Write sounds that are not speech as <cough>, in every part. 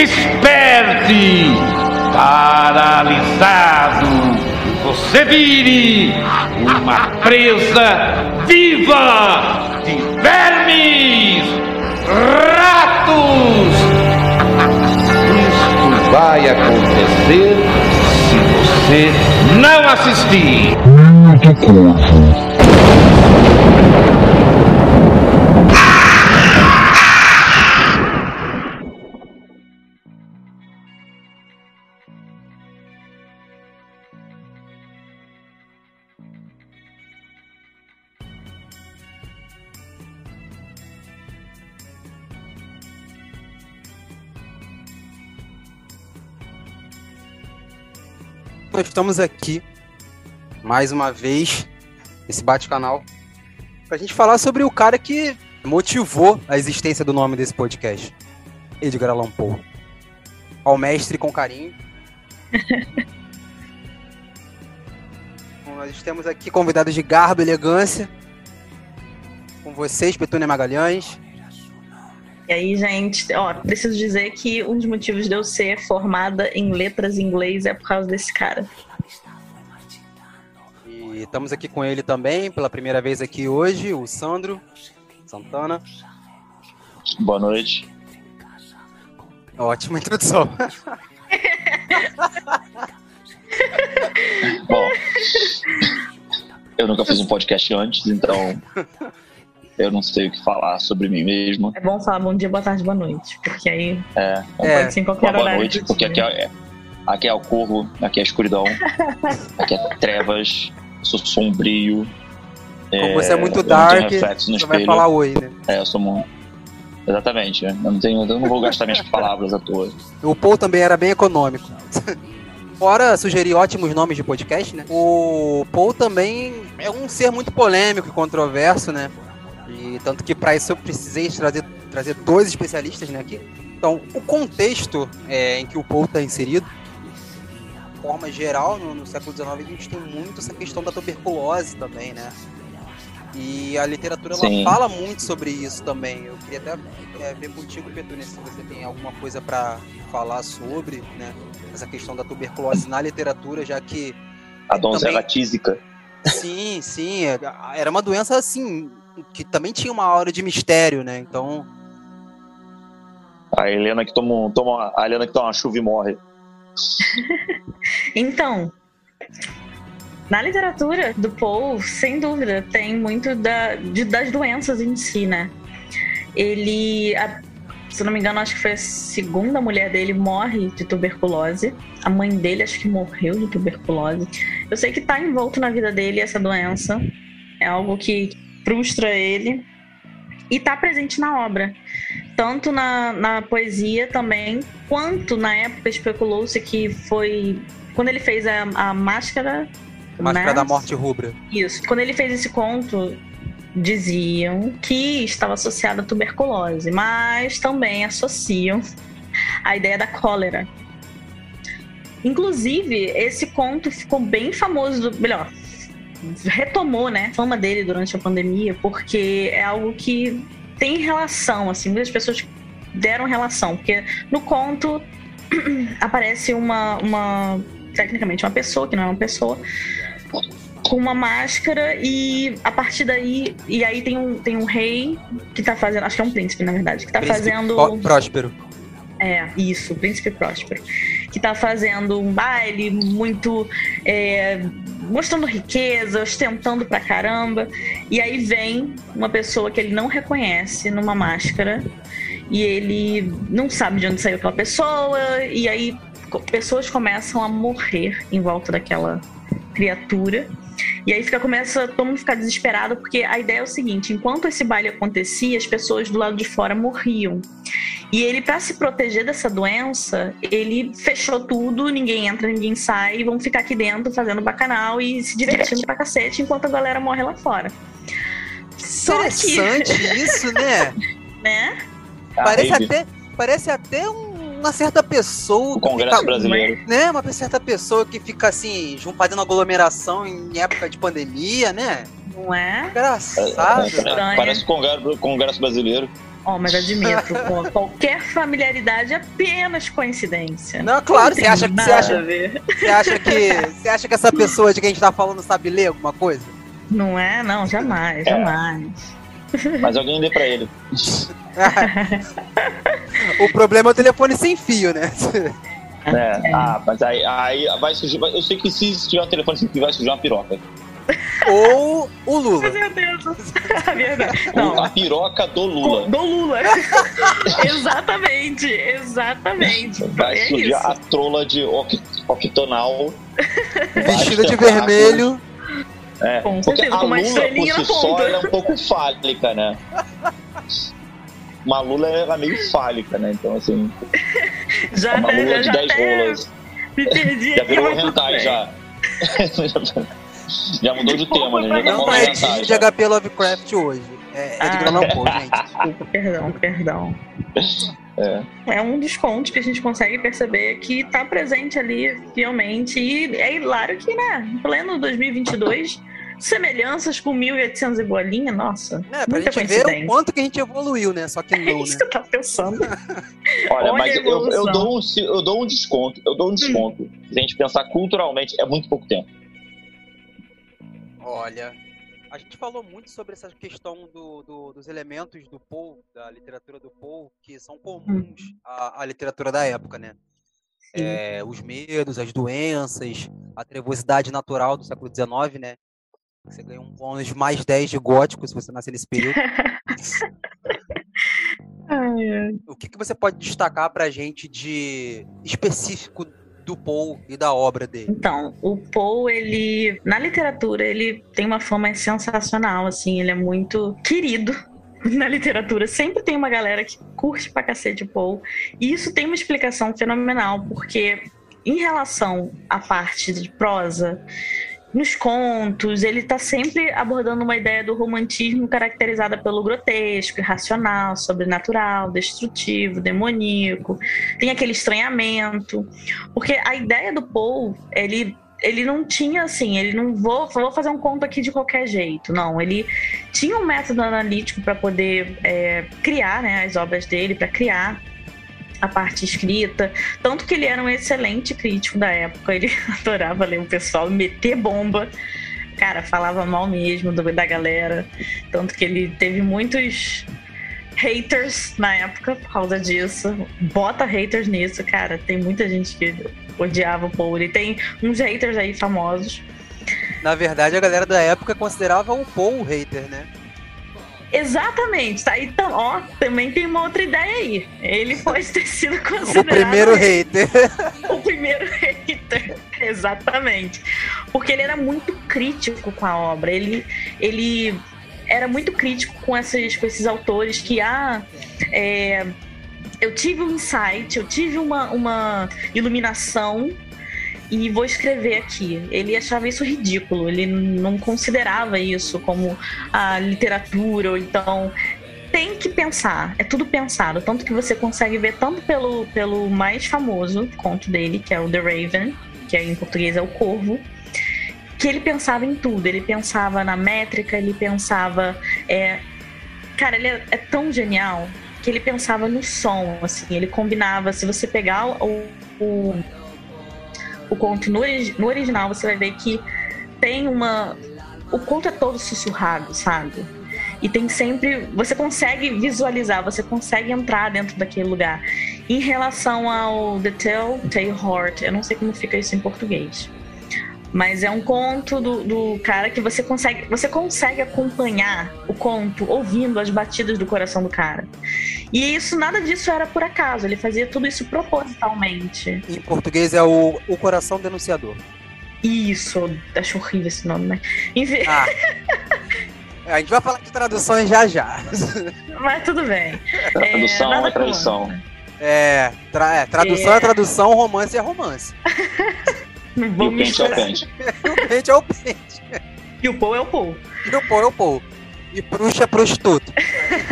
Desperte! Paralisado! Você vire uma presa viva de vermes! Ratos! Isso vai acontecer se você não assistir! Nós estamos aqui mais uma vez nesse bate-canal pra gente falar sobre o cara que motivou a existência do nome desse podcast, Edgar Allan Poe. Ao mestre com carinho. <laughs> Bom, nós temos aqui convidados de garbo e elegância. Com vocês, Petúnia Magalhães. E aí, gente, ó, preciso dizer que um dos motivos de eu ser formada em letras em inglês é por causa desse cara. E estamos aqui com ele também, pela primeira vez aqui hoje, o Sandro Santana. Boa noite. Ótima introdução. <laughs> Bom, eu nunca fiz um podcast antes, então eu não sei o que falar sobre mim mesmo. É bom falar bom dia, boa tarde, boa noite, porque aí É, É, pode ser em qualquer boa horário. noite, porque dia. aqui é, aqui é o corvo, aqui é a escuridão, <laughs> aqui é trevas, sou sombrio. Como você é muito eu não tenho dark, reflexo no você vai espelho. falar oi, né? É, eu sou muito. Exatamente, eu não, tenho, eu não vou gastar minhas <laughs> palavras à toa. O Paul também era bem econômico. <laughs> Fora sugerir ótimos nomes de podcast, né? O Paul também é um ser muito polêmico e controverso, né? E tanto que para isso eu precisei trazer, trazer dois especialistas né, aqui. Então, o contexto é, em que o Paul está inserido, de forma geral, no, no século XIX, a gente tem muito essa questão da tuberculose também, né? E a literatura ela fala muito sobre isso também. Eu queria até é, ver contigo, Petúnia, se você tem alguma coisa para falar sobre, né? Essa questão da tuberculose na literatura, já que A donzela Também- tísica. sim, sim, é- era uma doença assim que também tinha uma aura de mistério, né? Então, A Helena que toma, toma a Helena que toma uma chuva e morre. <laughs> Então, na literatura do Poe, sem dúvida, tem muito da, de- das doenças em si, né? Ele, a- se eu não me engano, acho que foi a segunda mulher dele morre de tuberculose. A mãe dele acho que morreu de tuberculose. Eu sei que tá envolto na vida dele essa doença. É algo que frustra ele. E tá presente na obra. Tanto na, na poesia também, quanto na época especulou-se que foi quando ele fez a, a máscara. Máscara né? da Morte Rubra. Isso. Quando ele fez esse conto, diziam que estava associado à tuberculose, mas também associam a ideia da cólera. Inclusive, esse conto ficou bem famoso, do- melhor, retomou, né, a fama dele durante a pandemia, porque é algo que tem relação, assim, muitas pessoas deram relação, porque no conto <clears throat> aparece uma, uma tecnicamente uma pessoa, que não é uma pessoa, com uma máscara e a partir daí e aí tem um, tem um rei que tá fazendo, acho que é um príncipe na verdade, que tá Príncipe fazendo Pró- Próspero. é, isso, Príncipe Próspero. Que tá fazendo um baile muito. é, mostrando riqueza, ostentando pra caramba. E aí vem uma pessoa que ele não reconhece numa máscara. E ele não sabe de onde saiu aquela pessoa. E aí pessoas começam a morrer em volta daquela criatura. E aí fica, começa todo mundo ficar desesperado, porque a ideia é o seguinte: enquanto esse baile acontecia, as pessoas do lado de fora morriam. E ele, para se proteger dessa doença, ele fechou tudo, ninguém entra, ninguém sai, e vão ficar aqui dentro fazendo bacanal e se divertindo pra cacete enquanto a galera morre lá fora. Só que, Interessante isso, né? <laughs> né? Parece até, parece até um- uma certa pessoa. O que Congresso fica- Brasileiro. Né? Uma certa pessoa que fica assim, fazendo aglomeração em época de pandemia, né? Não é? Engraçado. É. Estranho. Parece o Congresso, Congresso Brasileiro. Ó, mas admito, <laughs> qualquer familiaridade é apenas coincidência. Não, claro, você acha que você acha, você acha que você acha que essa pessoa de quem a gente tá falando sabe ler alguma coisa? Não é? Não, jamais, jamais. Mas alguém dê pra ele. <laughs> o problema é o telefone sem fio, né? É. Ah, mas aí, aí vai surgir. Eu sei que se tiver um telefone sem fio, vai surgir uma piroca. Ou o Lula. Meu Deus. <laughs> É verdade. Não, A piroca do Lula. do Lula. <laughs> exatamente, exatamente. Vai é surgir isso. a trola de oct- octonal. Vestida de vermelho. É, Com porque certeza, a com uma Lula por si só é um pouco fálica, né? Uma Lula ela é meio fálica, né? Então, assim, <laughs> Já, uma Lula de já 10 até rolas. me perdi Já virou hentai já. <laughs> já mudou de tema, né? Já Não é hentai de. HP Lovecraft hoje. É, é de Ah. Allan Poe, gente. <laughs> Desculpa, perdão, perdão. É. É um dos pontos que a gente consegue perceber que está presente ali fielmente. E é hilário que, né, em pleno 2022, semelhanças com 1800 e bolinha, nossa. É, pra muita gente ver o quanto que a gente evoluiu, né? Só que <laughs> É não, isso né? que eu tava pensando. <laughs> Olha, Olha mas eu, eu, dou um, eu dou um desconto. Eu dou um desconto. Se a gente pensar culturalmente, é muito pouco tempo. Olha, a gente falou muito sobre essa questão do, do- dos elementos do Poe, da literatura do Poe, que são comuns à, à literatura da época, né? É, os medos, as doenças, a trevosidade natural do século XIX, né? Você ganha um bônus mais 10 de gótico se você nascer nesse período. <laughs> O que, que você pode destacar pra gente de específico do Poe e da obra dele? Então, o Poe, ele, na literatura, ele tem uma fama sensacional, assim, ele é muito querido <laughs> na literatura. Sempre tem uma galera que curte pra cacete o Poe. E isso tem uma explicação fenomenal, porque em relação à parte de prosa, nos contos, ele tá sempre abordando uma ideia do romantismo caracterizada pelo grotesco, irracional, sobrenatural, destrutivo, demoníaco. Tem aquele estranhamento. Porque a ideia do Poe, ele, ele não tinha assim, ele não vou, vou fazer um conto aqui de qualquer jeito. Não, ele tinha um método analítico para poder é, criar né, as obras dele, para criar a parte escrita. Tanto que ele era um excelente crítico da época, ele <laughs> adorava ler o pessoal e meter bomba. Cara, falava mal mesmo do- da galera. Tanto que ele teve muitos haters na época por causa disso. Bota haters nisso, cara. Tem muita gente que odiava o Paul. Ele tem uns haters aí famosos. Na verdade, a galera da época considerava o Poe o hater, né? Exatamente, tá? Então, ó, também tem uma outra ideia aí. Ele pode ter sido <laughs> considerado O primeiro hater. <laughs> o primeiro hater. Exatamente. Porque ele era muito crítico com a obra. Ele, ele era muito crítico com, esses, com esses autores que, ah, é, eu tive um insight, eu tive uma, uma iluminação e vou escrever aqui. Ele achava isso ridículo, ele não considerava isso como a literatura, ou então tem que pensar, é tudo pensado. Tanto que você consegue ver tanto pelo, pelo mais famoso conto dele, que é o The Raven, que em português é o Corvo, que ele pensava em tudo. Ele pensava na métrica, ele pensava. É... Cara, ele é, é tão genial que ele pensava no som, assim, ele combinava. Se você pegar o, o, o conto no, no original, você vai ver que tem uma. O conto é todo sussurrado, sabe? E tem sempre. Você consegue visualizar, você consegue entrar dentro daquele lugar. Em relação ao The Telltale Heart, eu não sei como fica isso em português. Mas é um conto do, do cara que você consegue, você consegue acompanhar o conto ouvindo as batidas do coração do cara. E isso, nada disso era por acaso, ele fazia tudo isso propositalmente. Em português é o, o Coração Denunciador. Isso, acho horrível esse nome, né? Enfim, Ah. <laughs> A gente vai falar de traduções já já. mas tudo bem. Tradução nada é tradição. É, tra- é, tradução é. É. tradução, romance é romance. <laughs> E vou <laughs> o pente é o pente. E o pente é o pente. E o Paul é o Paul. E o Paul é o Paul. E bruxa é prostituto.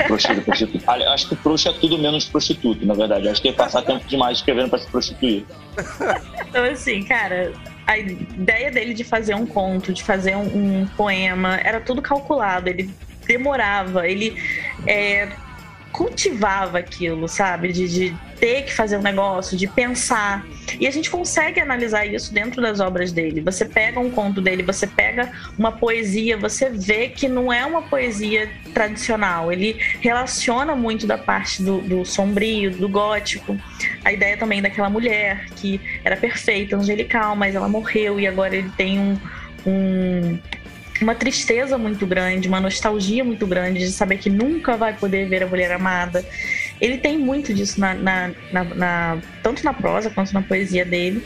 Prostituta, prostituta. Olha, acho que bruxa é tudo menos prostituto, na verdade. Acho que é passar tempo demais escrevendo pra se prostituir. <laughs> Então, assim, cara, a ideia dele de fazer um conto, de fazer um, um poema, era tudo calculado. Ele demorava, ele é, cultivava aquilo, sabe? De, de ter que fazer um negócio, de pensar. E a gente consegue analisar isso dentro das obras dele. Você pega um conto dele, você pega uma poesia, você vê que não é uma poesia tradicional. Ele relaciona muito da parte do, do sombrio, do gótico. A ideia também daquela mulher que era perfeita, angelical, mas ela morreu e agora ele tem um, um uma tristeza muito grande, uma nostalgia muito grande de saber que nunca vai poder ver a mulher amada. Ele tem muito disso na, na, na, na tanto na prosa quanto na poesia dele.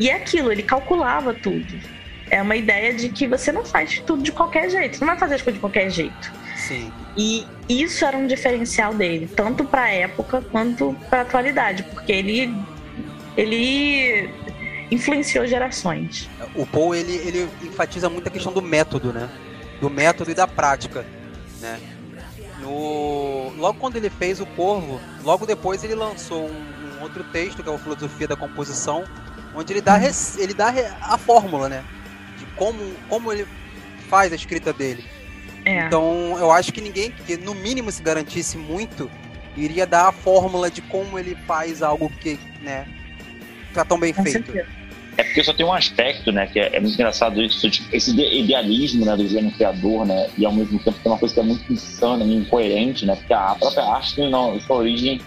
E é aquilo, ele calculava tudo. É uma ideia de que você não faz tudo de qualquer jeito, não vai fazer as coisas de qualquer jeito. Sim. E isso era um diferencial dele, tanto para a época quanto para a atualidade, porque ele ele influenciou gerações. O Paul ele, ele enfatiza muito a questão do método, né? Do método e da prática, né? No... Logo quando ele fez o Corvo, logo depois ele lançou um, um outro texto que é o Filosofia da Composição, onde ele dá, uhum. ele dá a fórmula, né? De como, como ele faz a escrita dele. É. Então eu acho que ninguém que no mínimo se garantisse muito iria dar a fórmula de como ele faz algo que, né, tá tão bem Com feito. Certeza. É porque só tem um aspecto, né, que é, é muito engraçado isso, tipo, esse idealismo, né, do gênio criador, né, e ao mesmo tempo tem uma coisa que é muito insana e incoerente, né, porque a própria arte tem sua origem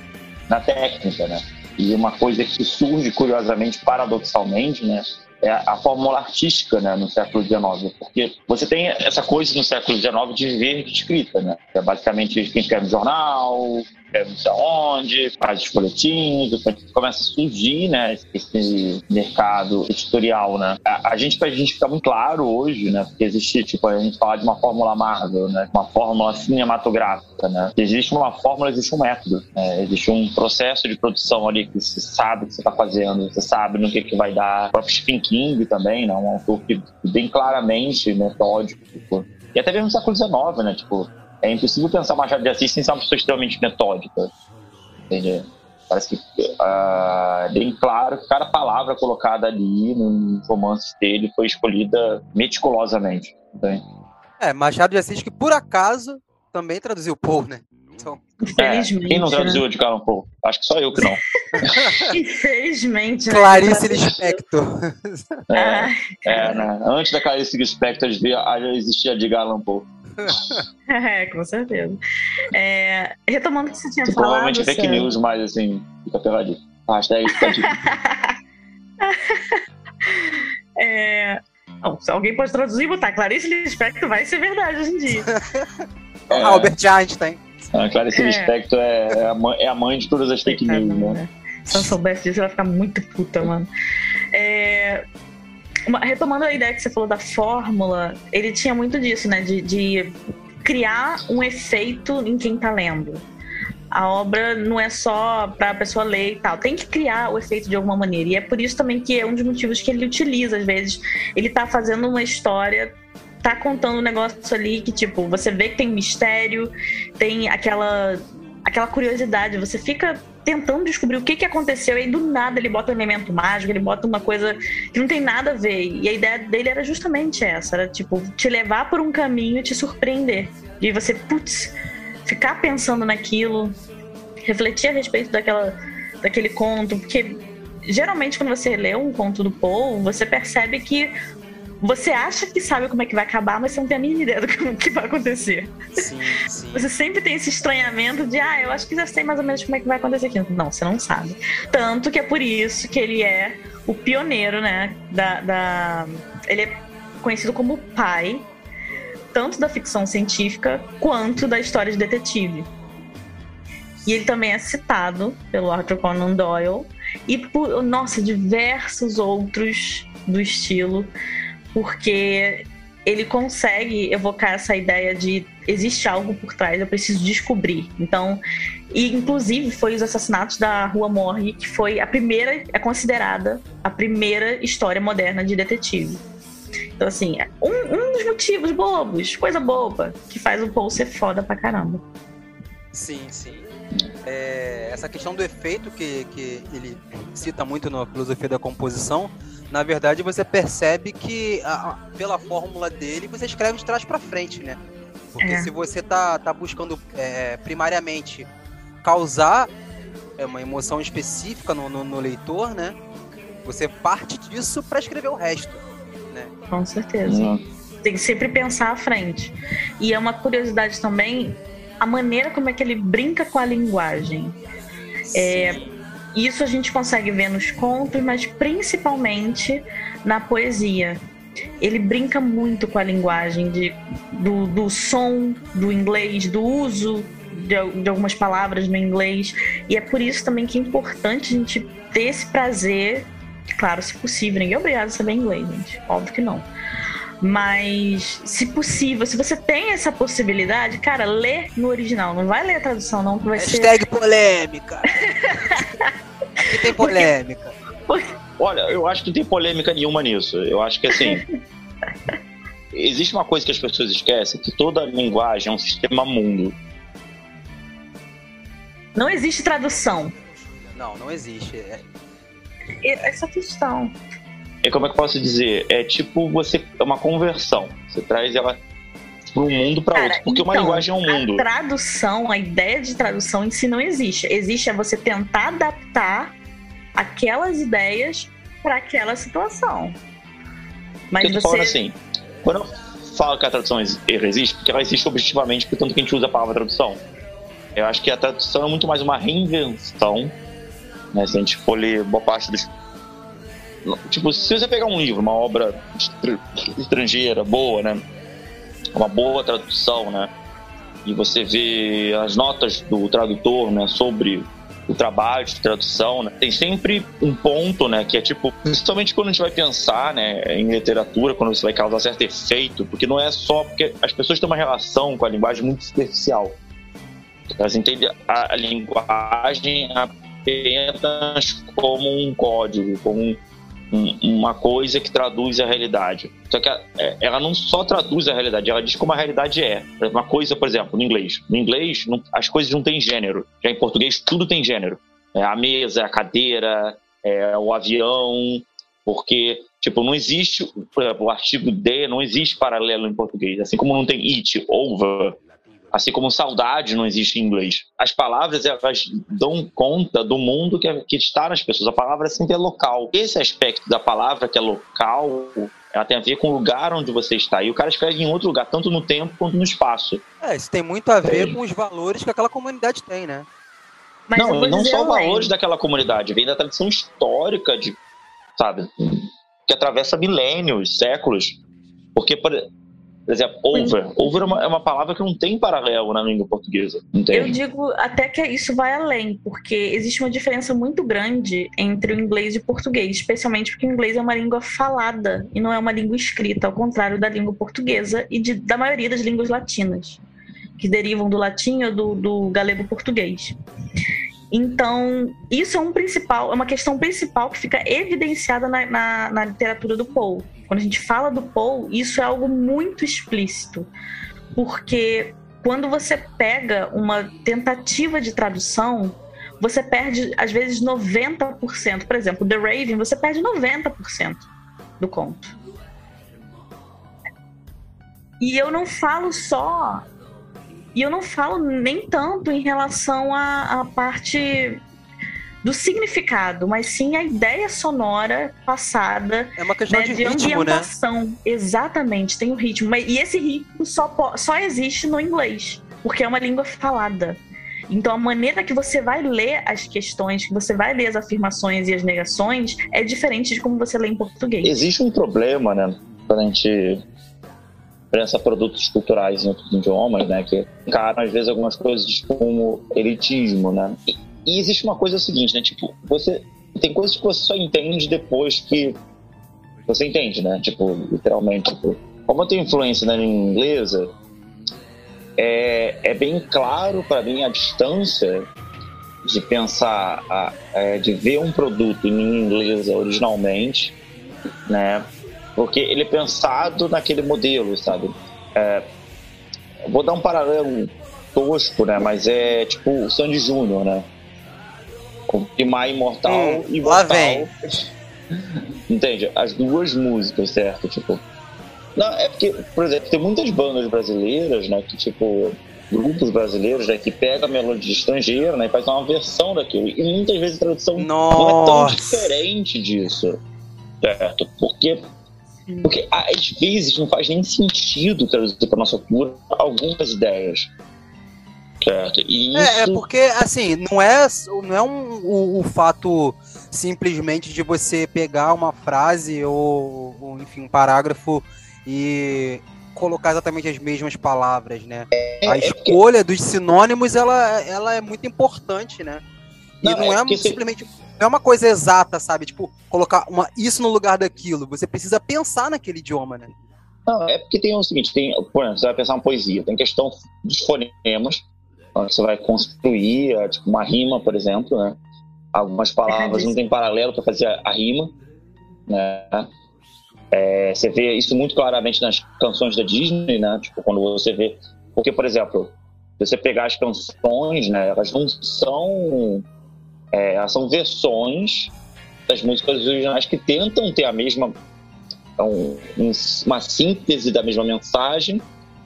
na técnica, né, e uma coisa que surge curiosamente, paradoxalmente, né, é a fórmula artística né, no século XIX, porque você tem essa coisa no século XIX de viver de escrita, né? É basicamente quem escreve jornal, é, não sei aonde, faz os boletins, começa a surgir, né, esse mercado editorial, né. A, a gente, pra gente ficar muito claro hoje, né, porque existe, tipo, a gente fala de uma fórmula Marvel, né, uma fórmula cinematográfica, né, existe uma fórmula, existe um método, né, existe um processo de produção ali que você sabe o que você está fazendo, você sabe no que que vai dar. O próprio Stephen King também, né, um autor que bem claramente metódico, tipo, e até mesmo no século XIX, né, tipo, é impossível pensar Machado de Assis sem ser uma pessoa extremamente metódica. Entende? Parece que uh, é bem claro que cada palavra colocada ali nos romances dele foi escolhida meticulosamente. Entende? É, Machado de Assis que por acaso também traduziu Poe, né? Então... Infelizmente. É, quem não traduziu né? de Allan Poe? Acho que só eu que não. <laughs> Infelizmente. Né? Clarice Lispector. É, é, né? Antes da Clarice Lispector já existia de Allan Poe. É, com certeza. É, retomando o que você tinha que falado. Provavelmente fake news, mas assim, fica peladinho. Hashtag fica é, não, se alguém pode traduzir e botar Clarice Lispector, vai ser verdade hoje em dia. É, Albert Einstein. A Clarice é. Lispector é, é, a mãe, é a mãe de todas as fake news, né? né? Se eu soubesse disso, eu ia ficar muito puta, mano. É, uma, retomando a ideia que você falou da fórmula, ele tinha muito disso, né? De, de criar um efeito em quem tá lendo. A obra não é só para a pessoa ler e tal, tem que criar o efeito de alguma maneira. E é por isso também que é um dos motivos que ele utiliza, às vezes. Ele tá fazendo uma história tá contando um negócio ali que, tipo, você vê que tem mistério, tem aquela aquela curiosidade, você fica tentando descobrir o que, que aconteceu e aí do nada ele bota um elemento mágico, ele bota uma coisa que não tem nada a ver. E a ideia dele era justamente essa, era tipo te levar por um caminho e te surpreender. E você, putz, ficar pensando naquilo, refletir a respeito daquela daquele conto, porque geralmente quando você lê um conto do Poe, você percebe que você acha que sabe como é que vai acabar, mas você não tem a mínima ideia do que vai acontecer. Sim, sim. Você sempre tem esse estranhamento de, ah, eu acho que já sei mais ou menos como é que vai acontecer aqui. Não, você não sabe. Tanto que é por isso que ele é o pioneiro, né? Da, da... Ele é conhecido como o pai, tanto da ficção científica quanto da história de detetive. E ele também é citado pelo Arthur Conan Doyle e por, nossa, diversos outros do estilo porque ele consegue evocar essa ideia de existe algo por trás, eu preciso descobrir. Então, e inclusive foi os assassinatos da Rua Morgue que foi a primeira, é considerada a primeira história moderna de detetive. Então, assim, um, um dos motivos bobos, coisa boba, que faz o Paul ser foda pra caramba. Sim, sim. É, essa questão do efeito que, que ele cita muito na filosofia da composição na verdade você percebe que a, pela fórmula dele você escreve de trás para frente, né? Porque É. se você tá, tá buscando é, primariamente causar é, uma emoção específica no, no, no leitor, né? Você parte disso pra escrever o resto. Com certeza. Tem que sempre pensar à frente. E é uma curiosidade também a maneira como é que ele brinca com a linguagem. É, Isso a gente consegue ver nos contos, mas principalmente na poesia. Ele brinca muito com a linguagem de, do, do som do inglês, do uso de, de algumas palavras no inglês. E é por isso também que é importante a gente ter esse prazer. Claro, se possível, ninguém é obrigado a saber inglês, gente. Óbvio que não. Mas, se possível, se você tem essa possibilidade, cara, lê no original. Não vai ler a tradução, não, que vai ser. Hashtag polêmica. <laughs> Aqui tem polêmica. Olha, eu acho que não tem polêmica nenhuma nisso. Eu acho que assim. <laughs> existe uma coisa que as pessoas esquecem: que toda linguagem é um sistema mundo. Não existe tradução. Não, não existe. É, Essa questão. É como é que eu posso dizer? É tipo você. É uma conversão. Você traz ela para um mundo para outro. Porque uma então, linguagem é um mundo. A tradução, a ideia de tradução em si não existe. Existe é você tentar adaptar aquelas ideias para aquela situação. Mas eu tô você. falando assim, quando eu falo que a tradução ex- existe, porque ela existe objetivamente, portanto que a gente usa a palavra tradução. Eu acho que a tradução é muito mais uma reinvenção, né? Se a gente for ler boa parte dos. Tipo, se você pegar um livro, uma obra estra- estrangeira, boa, né? Uma boa tradução, né? E você vê as notas do tradutor, né? Sobre o trabalho de tradução, né? Tem sempre um ponto, né? Que é tipo, principalmente quando a gente vai pensar, né? Em literatura, quando você vai causar certo efeito, porque não é só porque as pessoas têm uma relação com a linguagem muito superficial. Elas entendem a, a linguagem apenas como um código, como um- uma coisa que traduz a realidade. Só que é, ela não só traduz a realidade, ela diz como a realidade é. Uma coisa, por exemplo, no inglês. No inglês, não- as coisas não têm gênero. Já em português, tudo tem gênero. É a mesa, a cadeira, é o avião, porque, tipo, não existe, por exemplo, o artigo de não existe paralelo em português. Assim como não tem it, over, assim como saudade não existe em inglês. As palavras, elas dão conta do mundo que, é- que está nas pessoas. A palavra sempre é local. Esse aspecto da palavra que é local, ela tem a ver com o lugar onde você está. E o cara escreve em outro lugar, tanto no tempo quanto no espaço. É, isso tem muito a ver Sim. com os valores que aquela comunidade tem, né? Mas não, e não só além. valores daquela comunidade, vem da tradição histórica de, sabe, que atravessa milênios, séculos. Porque, por, por exemplo, over. Over é uma, é uma palavra que não tem paralelo na língua portuguesa. Eu Entende? digo até que isso vai além, porque existe uma diferença muito grande entre o inglês e o português, especialmente porque o inglês é uma língua falada e não é uma língua escrita, ao contrário da língua portuguesa e de- da maioria das línguas latinas, que derivam do latim ou do, do galego português. Então, isso é um principal, é uma questão principal que fica evidenciada na, na, na literatura do Poe. Quando a gente fala do Poe, isso é algo muito explícito, porque quando você pega uma tentativa de tradução, você perde às vezes 90%. Por exemplo, The Raven, você perde 90% do conto. E eu não falo só. E eu não falo nem tanto em relação à, à parte do significado, mas sim a ideia sonora passada É uma questão né, de de ritmo, né? ambientação. Exatamente, tem o ritmo. E esse ritmo só, só existe no inglês, porque é uma língua falada. Então a maneira que você vai ler as questões, que você vai ler as afirmações e as negações, é diferente de como você lê em português. Existe um problema, né, quando a gente pensa produtos culturais em outros idiomas, né, que encaram às vezes algumas coisas como elitismo, né. E, e existe uma coisa seguinte, né, tipo, você tem coisas que você só entende depois que você entende, né, tipo, literalmente, tipo, como eu tenho influência na língua inglesa, é, é bem claro para mim a distância de pensar, a- é, de ver um produto em língua inglesa originalmente, né? Porque ele é pensado naquele modelo, sabe? É, vou dar um paralelo tosco, né? Mas é tipo o Sandy Júnior, né? Com Primar Imortal Hum, e lá vem. <laughs> Entende? As duas músicas, certo? Tipo, Não, é porque, por exemplo, tem muitas bandas brasileiras, né, que tipo grupos brasileiros né, que pega a melodia estrangeira né, e faz uma versão daquilo. E muitas vezes a tradução Nossa. não é tão diferente disso. Certo? Porque, porque às vezes não faz nem sentido traduzir para nossa cultura algumas ideias. Certo? E isso... É, é porque, assim, não é, não é um, o, o fato simplesmente de você pegar uma frase ou, ou, enfim, um parágrafo e colocar exatamente as mesmas palavras, né? É, a é escolha porque... dos sinônimos, ela, ela é muito importante, né? E não, não é, é simplesmente... Não é uma coisa exata, sabe? Tipo, colocar uma, isso no lugar daquilo. Você precisa pensar naquele idioma, né? Não, é porque tem o seguinte, tem, por exemplo, você vai pensar uma poesia, tem questão dos fonemas, onde você vai construir é, tipo, uma rima, por exemplo, né? Algumas palavras não tem paralelo para fazer a, a, rima, né? É, você vê isso muito claramente nas canções da Disney, né? Tipo, quando você vê... Porque, por exemplo, se você pegar as canções, né? Elas não são... É, elas são versões das músicas originais que tentam ter a mesma... Um, uma síntese da mesma mensagem,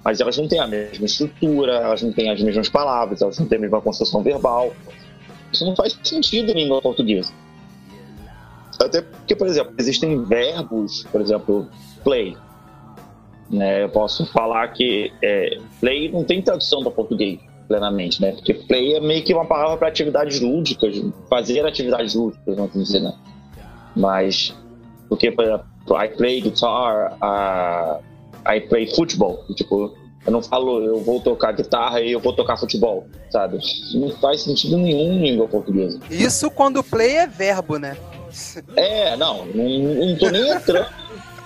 mas elas não têm a mesma estrutura, elas não têm as mesmas palavras, elas não têm a mesma construção verbal. Isso não faz sentido em língua portuguesa. Até porque, por exemplo, existem verbos, por exemplo, play. Né? Eu posso falar que é, play não tem tradução para português plenamente, né? Porque play é meio que uma palavra para atividades lúdicas, fazer atividades lúdicas, vamos dizer, né? Mas, porque, por exemplo, I play guitar, uh, I play futebol. Tipo, eu não falo, eu vou tocar guitarra e eu vou tocar futebol, sabe? Não faz sentido nenhum em língua portuguesa. Isso quando play é verbo, né? É, não, não, não tô nem entrando, <laughs>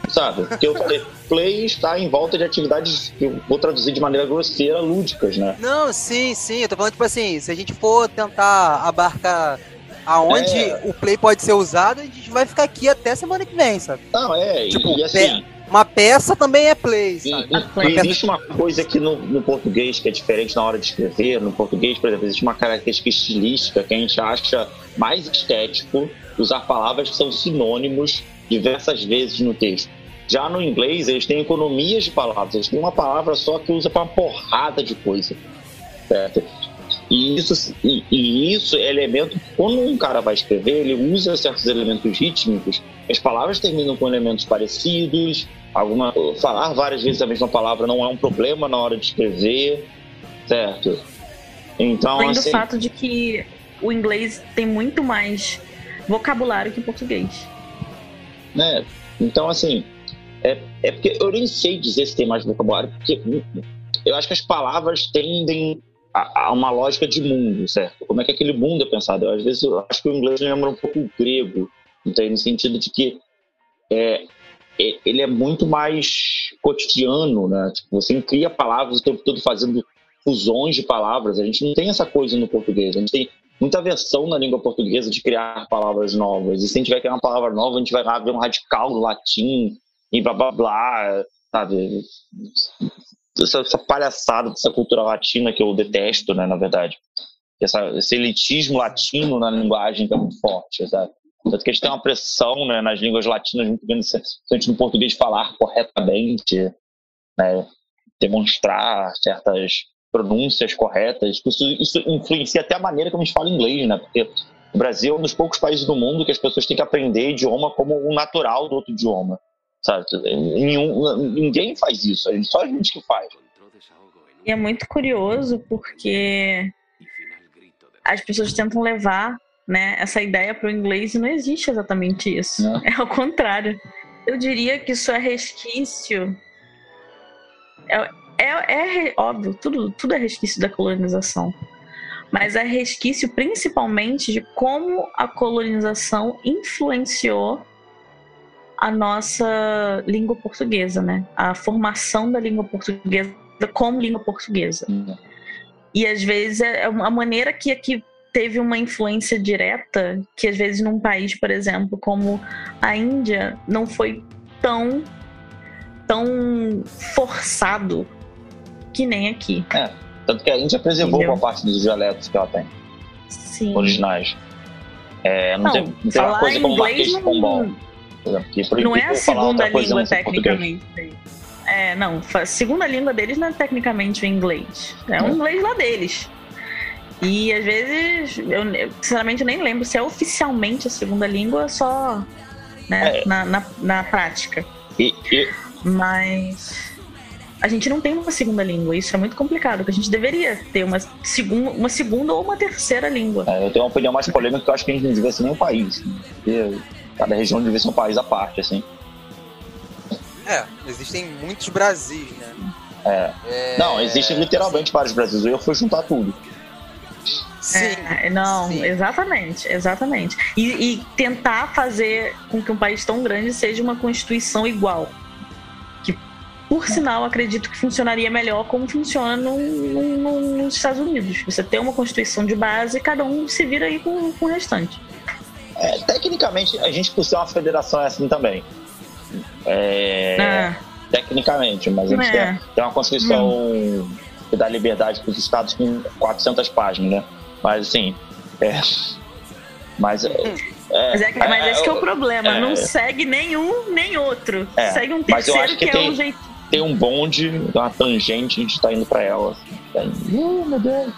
sabe? Porque eu falei, play está em volta de atividades que eu vou traduzir de maneira grosseira, lúdicas, né? Não, sim, sim. Eu tô falando, tipo assim, se a gente for tentar abarcar aonde é. o play pode ser usado, a gente vai ficar aqui até semana que vem, sabe? Não, é, tipo, e assim. Uma peça também é play, sabe? E, e, existe uma coisa que no, no, português que é diferente na hora de escrever. No português, por exemplo, existe uma característica estilística que a gente acha mais estético usar palavras que são sinônimos diversas vezes no texto. Já no inglês, eles têm economias de palavras. Eles têm uma palavra só que usa para uma porrada de coisa. Certo? E isso, e, e, isso é elemento. Quando um cara vai escrever, ele usa certos elementos rítmicos. As palavras terminam com elementos parecidos. Alguma, falar várias vezes a mesma palavra não é um problema na hora de escrever, certo? Então, Além assim, do fato de que o inglês tem muito mais vocabulário que o português. Né? Então, assim, é, é porque eu nem sei dizer se tem mais vocabulário, porque eu acho que as palavras tendem a, a, uma lógica de mundo, certo? Como é que aquele mundo é pensado? Eu, às vezes eu acho que o inglês lembra um pouco o grego, então, no sentido de que é, é, ele é muito mais cotidiano, né? Tipo, você cria palavras o tempo todo fazendo fusões de palavras. A gente não tem essa coisa no português. A gente tem muita versão na língua portuguesa de criar palavras novas. E se a gente vai criar uma palavra nova, a gente vai lá ver um radical latim e blá blá blá, sabe? essa, essa, palhaçada dessa cultura latina que eu detesto, né, na verdade. Essa, esse elitismo latino na linguagem que é muito forte, sabe? Tanto que a gente tem uma pressão né, nas línguas latinas muito grande, gente no português falar corretamente, né, demonstrar certas pronúncias corretas. Isso, isso influencia até a maneira como a gente fala inglês, né? Porque o Brasil é um dos poucos países do mundo que as pessoas têm que aprender idioma como o natural do outro idioma sabe? Nenhum, ninguém faz isso, só a gente que faz. E é muito curioso porque as pessoas tentam levar né, essa ideia para o inglês e não existe exatamente isso. Não. É ao contrário. Eu diria que isso é resquício. É, é, é óbvio, tudo, tudo é resquício da colonização. Mas é resquício principalmente de como a colonização influenciou a nossa língua portuguesa, né? A formação da língua portuguesa como língua portuguesa. E às vezes é uma maneira que aqui teve uma influência direta, que às vezes num país, por exemplo, como a Índia, não foi tão tão forçado que nem aqui. É, tanto que a Índia preservou Entendeu? boa parte dos dialetos que ela tem. Sim. Originais. É, não, não, tem, não tem uma coisa como Marquês de Pombal. Não é a segunda língua, tecnicamente. É, não. A segunda língua deles não é tecnicamente o inglês. É um inglês lá deles. E às vezes, eu sinceramente nem lembro se é oficialmente a segunda língua só né, é. na, na, na, prática. E, e... Mas a gente não tem uma segunda língua. Isso é muito complicado, porque a gente deveria ter uma, segun, uma segunda ou uma terceira língua. É, eu tenho uma opinião mais polêmica que eu acho que a gente não devia ser nem um país. Porque cada região devia ser um país à parte, assim. É, existem muitos Brasis, né? É. é... Não, existem literalmente vários Brasis. Eu fui juntar tudo. Sim, é, não, sim. exatamente, exatamente. E, e, tentar fazer com que um país tão grande seja uma constituição igual. Que, por sinal, acredito que funcionaria melhor como funciona no, no, no, nos Estados Unidos. Você tem uma constituição de base e cada um se vira aí com, com o restante. É, tecnicamente, a gente, por ser uma federação, é assim também. É, é. Tecnicamente, mas a gente é. tem, tem, uma Constituição hum. que dá liberdade para os estados com 400 páginas, né? Mas assim, é. Mas. É, é, mas, é, mas esse que é o problema, é, não segue nenhum nem outro. É, segue um terceiro que, que, é um jeito. Tem um bonde, uma tangente, a gente tá indo pra ela. Tá uh, meu Deus.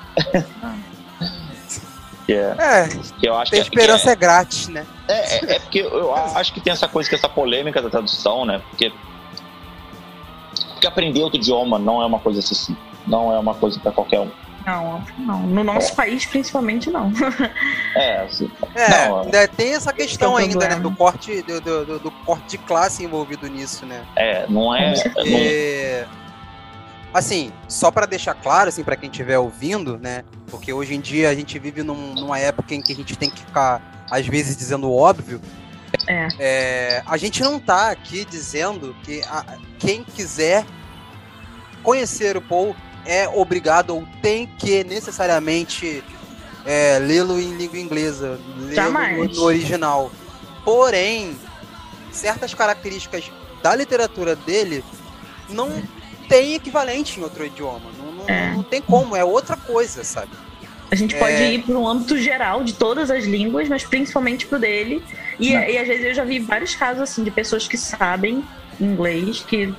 Que é, é, que eu acho que esperança é, é, grátis, né? É, é, é, porque eu acho que tem essa coisa, que essa polêmica da tradução, né? Porque, porque aprender outro idioma não é uma coisa assim, não é uma coisa para qualquer um. Não, não. No nosso é. país, principalmente, não. <laughs> É, assim, é não, ainda tem essa questão é ainda, né? Do corte, do, do, do, corte de classe envolvido nisso, né? É, não é. Porque, assim, só para deixar claro, assim, para quem estiver ouvindo, né? Porque hoje em dia a gente vive num, numa época em que a gente tem que ficar, às vezes, dizendo o óbvio. É. é a gente não tá aqui dizendo que a, quem quiser conhecer o Paul é obrigado ou tem que necessariamente é, lê-lo em língua inglesa, lê-lo no, no original. Porém, certas características da literatura dele não tem equivalente em outro idioma. Não, não, é. não tem como, é outra coisa, sabe? A gente pode é... ir para um âmbito geral de todas as línguas, mas principalmente pro dele. E, e às vezes eu já vi vários casos assim de pessoas que sabem inglês, que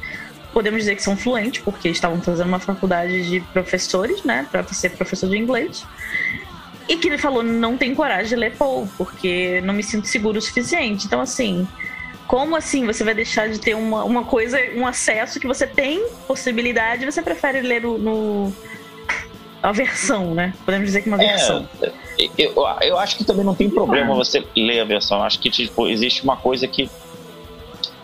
podemos dizer que são fluentes, porque estavam fazendo uma faculdade de professores, né, para ser professor de inglês. E que ele falou: não tem coragem de ler Paul, porque não me sinto seguro o suficiente. Então, assim, como assim você vai deixar de ter uma, uma coisa, um acesso que você tem possibilidade, você prefere ler no, no a versão, né? Podemos dizer que uma é, versão. Eu, eu acho que também não tem problema você ler a versão. Acho que tipo, existe uma coisa que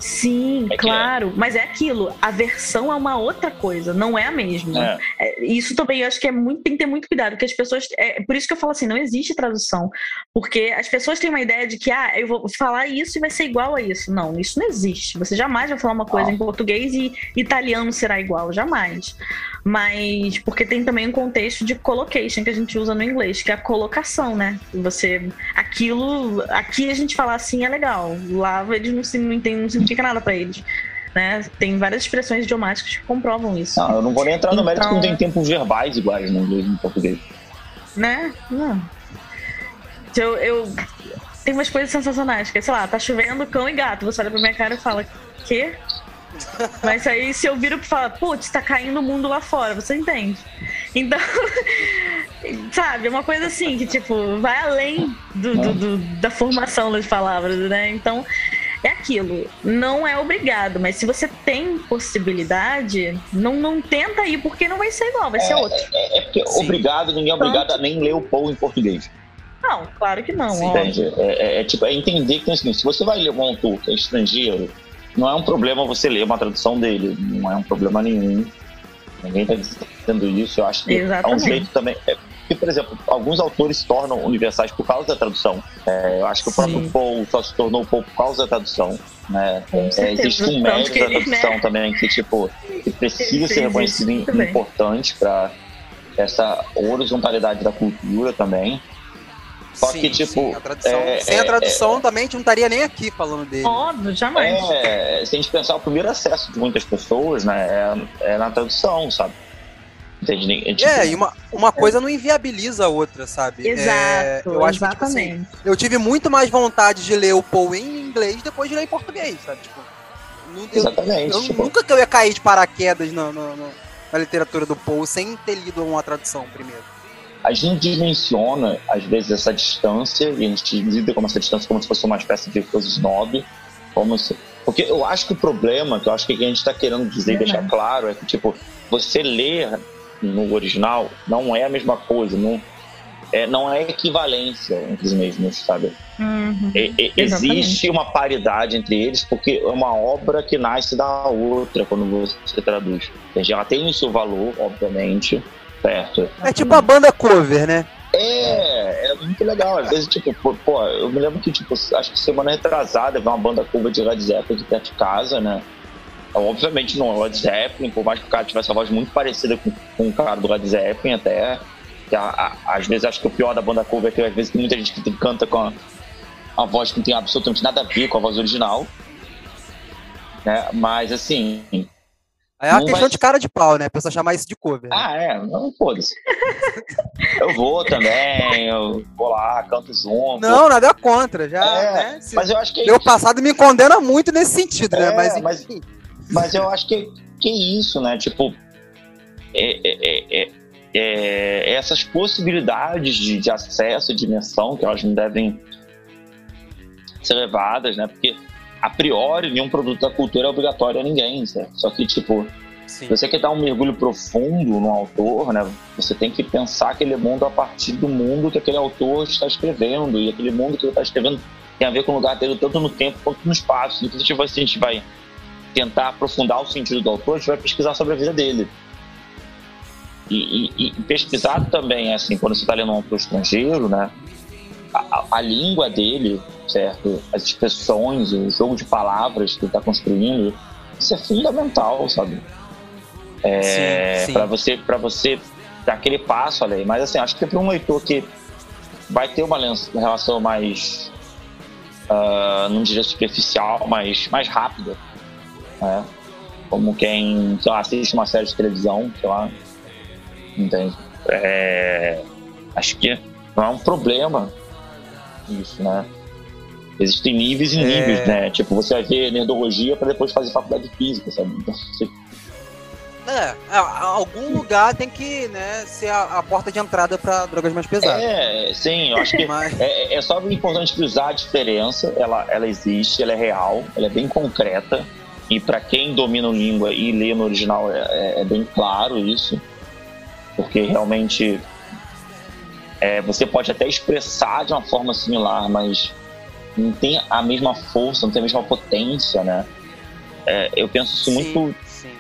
Sim, é, é claro. É. Mas é aquilo, a versão é uma outra coisa, não é a mesma. É. é isso também eu acho que é muito, tem que ter muito cuidado, porque as pessoas. É, por isso que eu falo assim, não existe tradução. Porque as pessoas têm uma ideia de que, ah, eu vou falar isso e vai ser igual a isso. Não, isso não existe. Você jamais vai falar uma coisa ah. em português e italiano será igual, jamais. Mas porque tem também um contexto de collocation que a gente usa no inglês, que é a colocação, né? Você. Aquilo. Aqui a gente falar assim é legal. Lá eles não, se, não entendem, não significa nada para eles. Né? Tem várias expressões idiomáticas que comprovam isso. Não, eu não vou nem entrar no então, mérito que não tem tempos verbais iguais no inglês e no português. Né? Não. Eu, eu. Tem umas coisas sensacionais, que é, sei lá, tá chovendo cão e gato. Você olha pra minha cara e fala, quê? Mas aí se eu viro pra falar, putz, tá caindo o mundo lá fora, você entende? Então, <laughs> sabe, é uma coisa assim que, tipo, vai além do, do, do, da formação das palavras, né? Então, é aquilo. Não é obrigado, mas se você tem possibilidade, não, não tenta ir, porque não vai ser igual, vai é, ser outro. É, é porque Sim. obrigado, ninguém é obrigado Tanto... a nem ler o Paul em português. Não, claro que não. Entende? É, é, é, tipo, é entender que tem assim, se você vai ler um autor que é estrangeiro, não é um problema você ler uma tradução dele, não é um problema nenhum. Ninguém está dizendo isso. Eu acho que Exatamente. é um jeito também. Porque, por exemplo, alguns autores se tornam universais por causa da tradução. É, eu acho que o próprio Paul só se tornou Paul por causa da tradução. Né? É, existe um mérito da tradução né? também que, tipo, que precisa ser reconhecido importante para essa horizontalidade da cultura também. Só sim, que, tipo. Sim, a tradução, é, sem a é, tradução é, também a gente não estaria nem aqui falando dele. Óbvio, jamais. É, se a gente pensar, o primeiro acesso de muitas pessoas, né, é, é na tradução, sabe? Entende? É, é, e uma, uma coisa não inviabiliza a outra, sabe? Exato, é, eu acho exatamente. Que, tipo, assim, eu tive muito mais vontade de ler o Poe em inglês depois de ler em português, sabe? Tipo, Exatamente. Eu, tipo... Nunca que eu ia cair de paraquedas no, no, no, na literatura do Poe sem ter lido uma tradução primeiro. A gente dimensiona, às vezes, essa distância, e a gente lida com essa distância como se fosse uma espécie de coisa snob, como se... Porque eu acho que o problema, que eu acho que a gente está querendo dizer e uhum. deixar claro, é que, tipo, você ler no original não é a mesma coisa, não é, não é equivalência entre os mesmos, sabe? Uhum, é, é, existe uma paridade entre eles porque é uma obra que nasce da outra quando você traduz. Ela tem o seu valor, obviamente, certo? É tipo a banda cover, né? É, é muito legal. Às vezes, tipo, pô, pô, eu me lembro que, tipo, acho que semana retrasada veio uma banda cover de Led Zeppelin aqui perto de casa, né? Obviamente não é Led Zeppelin, por mais que o cara tivesse uma voz muito parecida com, com o cara do Led Zeppelin até. A, a, às vezes acho que o pior da banda cover é que às vezes tem muita gente que canta com a, a voz que não tem absolutamente nada a ver com a voz original. Né? Mas assim. É uma questão vai... de cara de pau, né? A pessoa chamar isso de cover. Né? Ah, é, não foda-se. <laughs> eu vou também, eu vou lá, canto junto. Não, nada contra, já. É, né? mas eu acho que. Meu passado me condena muito nesse sentido, né? é, né? Mas, mas, mas eu acho que, que é isso, né? Tipo, é, é, é, é, essas possibilidades de, de acesso e dimensão que elas não devem ser levadas, né? Porque a priori nenhum produto da cultura é obrigatório a ninguém, certo? Só que tipo Sim. você quer dar um mergulho profundo no autor, né? Você tem que pensar aquele mundo a partir do mundo que aquele autor está escrevendo e aquele mundo que ele está escrevendo tem a ver com o lugar dele tanto no tempo quanto no espaço. Então, tipo assim, a gente vai tentar aprofundar o sentido do autor, a gente vai pesquisar sobre a vida dele. E, e, e pesquisar também, assim, quando você está lendo um autor estrangeiro, né? A, a, língua dele, certo? As expressões, o jogo de palavras que ele está construindo, isso é fundamental, sabe? É, para você, para você dar aquele passo ali. Mas assim, acho que para um leitor que vai ter uma relação mais, uh, não diria superficial, mas mais rápida, né? Como quem, sei lá, assiste uma série de televisão, sei lá, entende? É, acho que não é um problema isso, né? Existem níveis e níveis, é... né? Tipo, você vai ver nerdologia para depois fazer faculdade de física, sabe? Então, <laughs> você... É, algum lugar tem que né, ser a, a porta de entrada para drogas mais pesadas. É, sim, eu acho que <laughs> Mas... é, é só importante frisar a diferença, ela, ela existe, ela é real, ela é bem concreta, e para quem domina a língua e lê no original é, é, é bem claro isso porque realmente é, você pode até expressar de uma forma similar, mas não tem a mesma força, não tem a mesma potência, né? É, eu penso isso sim, muito, sim.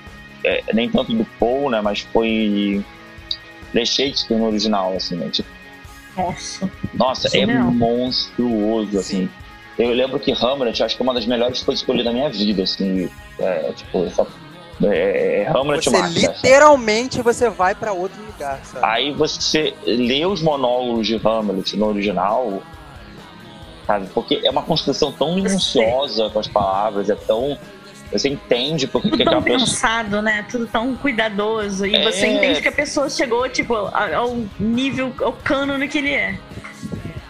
É, nem tanto do Paul, né? Mas foi The Shakespeare no original, assim, né? Tipo, nossa. Nossa, é não. monstruoso, assim. Eu lembro que Hamlet, acho que é uma das melhores coisas que eu li na minha vida, assim. É, tipo, essa é, é, Hamlet você literalmente você vai para outro lugar, sabe? Aí você lê os monólogos de Hamlet no original, sabe? Porque é uma construção tão minuciosa com as palavras, é tão você entende porque tudo que tão pensado, pessoa... né? Tudo tão cuidadoso e é... você entende que a pessoa chegou tipo ao nível, ao cânone que ele é.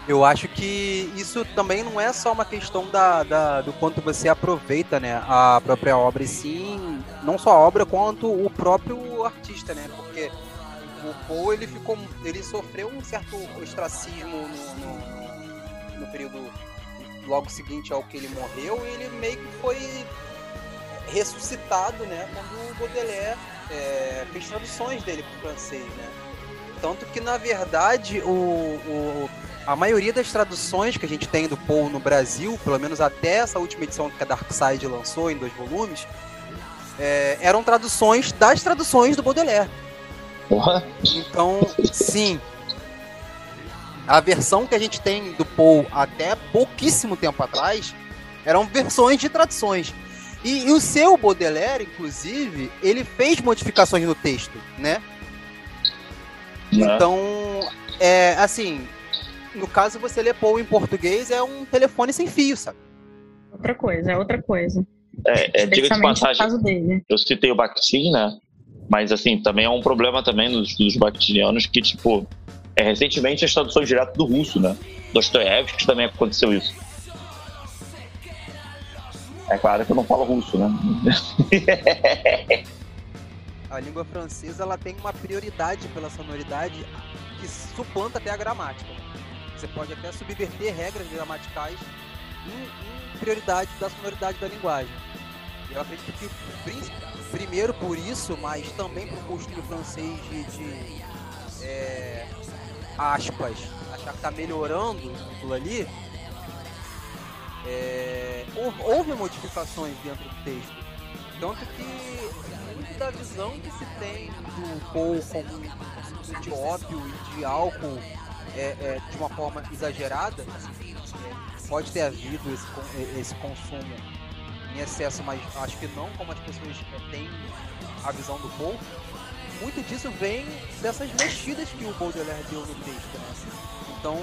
Eu acho que isso também não é só uma questão da, da, do quanto você aproveita né, a própria obra, e sim, não só a obra, quanto o próprio artista, né? Porque o Poe, ele ficou. ele sofreu um certo ostracismo no, no, no período logo seguinte ao que ele morreu, e ele meio que foi ressuscitado, né? Quando o Baudelaire é, fez traduções dele para o francês, né? Tanto que, na verdade, o, o a maioria das traduções que a gente tem do Poe no Brasil, pelo menos até essa última edição que a Dark Side lançou em dois volumes, é, eram traduções das traduções do Baudelaire. Porra. Então, sim. A versão que a gente tem do Poe até pouquíssimo tempo atrás eram versões de traduções. E, e o seu Baudelaire, inclusive, ele fez modificações no texto, né? né? Então, é assim, no caso, você lê Paul em português, é um telefone sem fio, sabe? Outra coisa, é outra coisa. É, é diga de passagem, eu citei o Bakhtin, né? Mas, assim, também é um problema também nos estudos bakhtinianos que, tipo, é, recentemente as traduções direto do russo, né? Dostoiévski também aconteceu isso. É claro que eu não falo russo, né? <laughs> a língua francesa ela tem uma prioridade pela sonoridade que suplanta até a gramática. Você pode até subverter regras gramaticais em, em prioridade da sonoridade da linguagem. Eu acredito que primeiro por isso, mas também por costume francês de, de é, aspas, achar que tá melhorando aquilo ali, é, houve modificações dentro do texto. Tanto que muito da visão que se tem do Paul como de ópio e de álcool é, é, de uma forma exagerada, é, pode ter havido esse, esse consumo em excesso, mas acho que não como as pessoas é, têm a visão do Paul. Muito disso vem dessas mexidas que o Baudelaire deu no texto, né? Então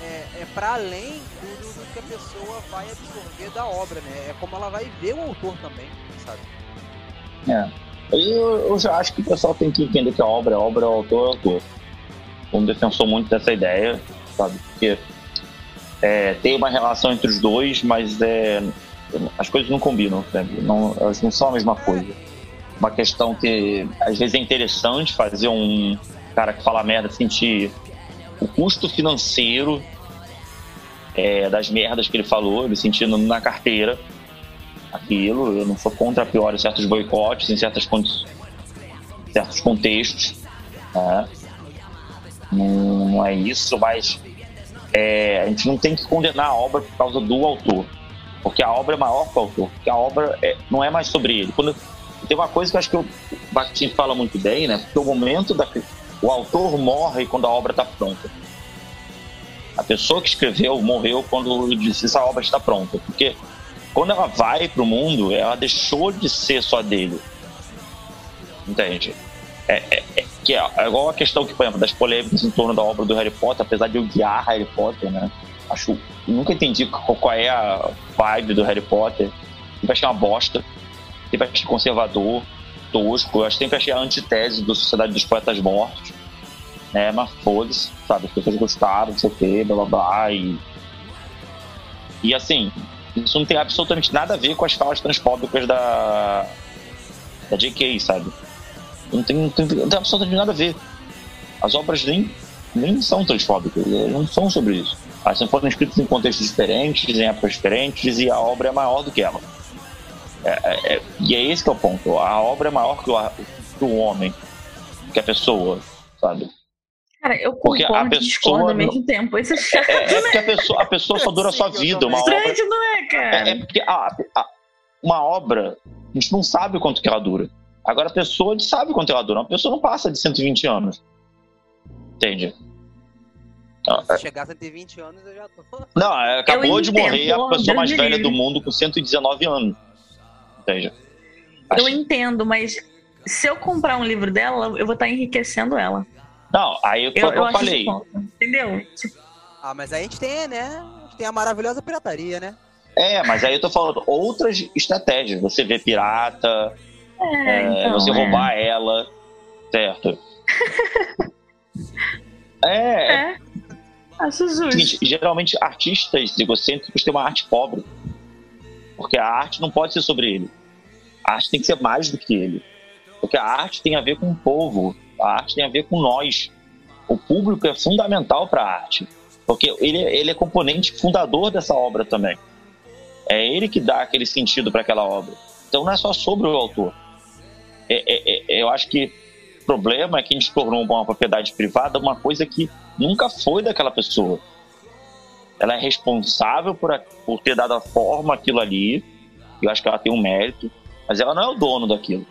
é, é para além do, do, que a pessoa vai absorver da obra, né? É como ela vai ver o autor também, sabe? É. Eu, eu já acho que o pessoal tem que entender que a obra é obra, o autor é autor. Como defensor muito dessa ideia, sabe? Porque é, tem uma relação entre os dois, mas é, as coisas não combinam, sabe? Não, elas não são a mesma coisa. Uma questão que às vezes é interessante fazer um cara que fala merda sentir o custo financeiro é, das merdas que ele falou, ele sentindo na carteira aquilo. Eu não sou contra a pior certos boicotes, em certas certos contextos. Né? Não, é isso, mas é, a gente não tem que condenar a obra por causa do autor. Porque a obra é maior que o autor. Porque a obra é, não é mais sobre ele. Quando, tem uma coisa que eu acho que o Bakhtin fala muito bem, né? Porque o momento da, o autor morre quando a obra está pronta. A pessoa que escreveu morreu quando disse essa obra está pronta. Porque quando ela vai para o mundo, ela deixou de ser só dele. Entende? É, é, que é, é, igual a questão que, por exemplo, das polêmicas em torno da obra do Harry Potter, apesar de eu guiar Harry Potter, né? Acho, nunca entendi qual, é a vibe do Harry Potter. Sempre achei uma bosta. Sempre achei conservador tosco. Eu sempre achei a antitese da Sociedade dos Poetas Mortos. Né? Mas foda-se, sabe? As pessoas gostaram, não sei o quê, blá blá blá. E, e assim, isso não tem absolutamente nada a ver com as falas transfóbicas da, da JK, sabe? Não tem, não tem, não tem absolutamente nada a ver. As obras nem, nem são transfóbicas, não são sobre isso. Elas foram escritas em contextos diferentes, em épocas diferentes, e a obra é maior do que ela. É, é, é, e é esse que é o ponto. A obra é maior que o, que o homem, que a pessoa, sabe? Cara, eu porque a pessoa ao mesmo tempo. Isso é chato, é, é, porque a pessoa, a pessoa só dura a sua vida. Uma Estranho, obra, não é, cara? É, é porque a, a, uma obra, a gente não sabe quanto que ela dura. Agora a pessoa, sabe quanto ela dura. Uma pessoa não passa de 120 anos. Entende? Se chegar a 120 anos, eu já tô. Não, acabou de morrer a pessoa mais velha do mundo com 119 anos. Entende? Eu entendo, mas se eu comprar um livro dela, eu vou estar enriquecendo ela. Não, aí foi que eu, eu falei. Entendeu? Ah, mas a gente tem, né? A gente tem a maravilhosa pirataria, né? É, mas aí eu tô falando outras estratégias. Você vê pirata, é, é, então, você é. roubar ela, certo? <laughs> é. é. Acho justo. Geralmente artistas egocêntricos têm uma arte pobre. Porque a arte não pode ser sobre ele. A arte tem que ser mais do que ele. Porque a arte tem a ver com o povo, a arte tem a ver com nós. O público é fundamental para a arte. Porque ele, ele é componente fundador dessa obra também. É ele que dá aquele sentido para aquela obra. Então não é só sobre o autor. É, é, é, eu acho que o problema é que a gente tornou uma propriedade privada uma coisa que nunca foi daquela pessoa ela é responsável por, por ter dado a forma aquilo ali. Eu acho que ela tem um mérito, mas ela não é o dono daquilo.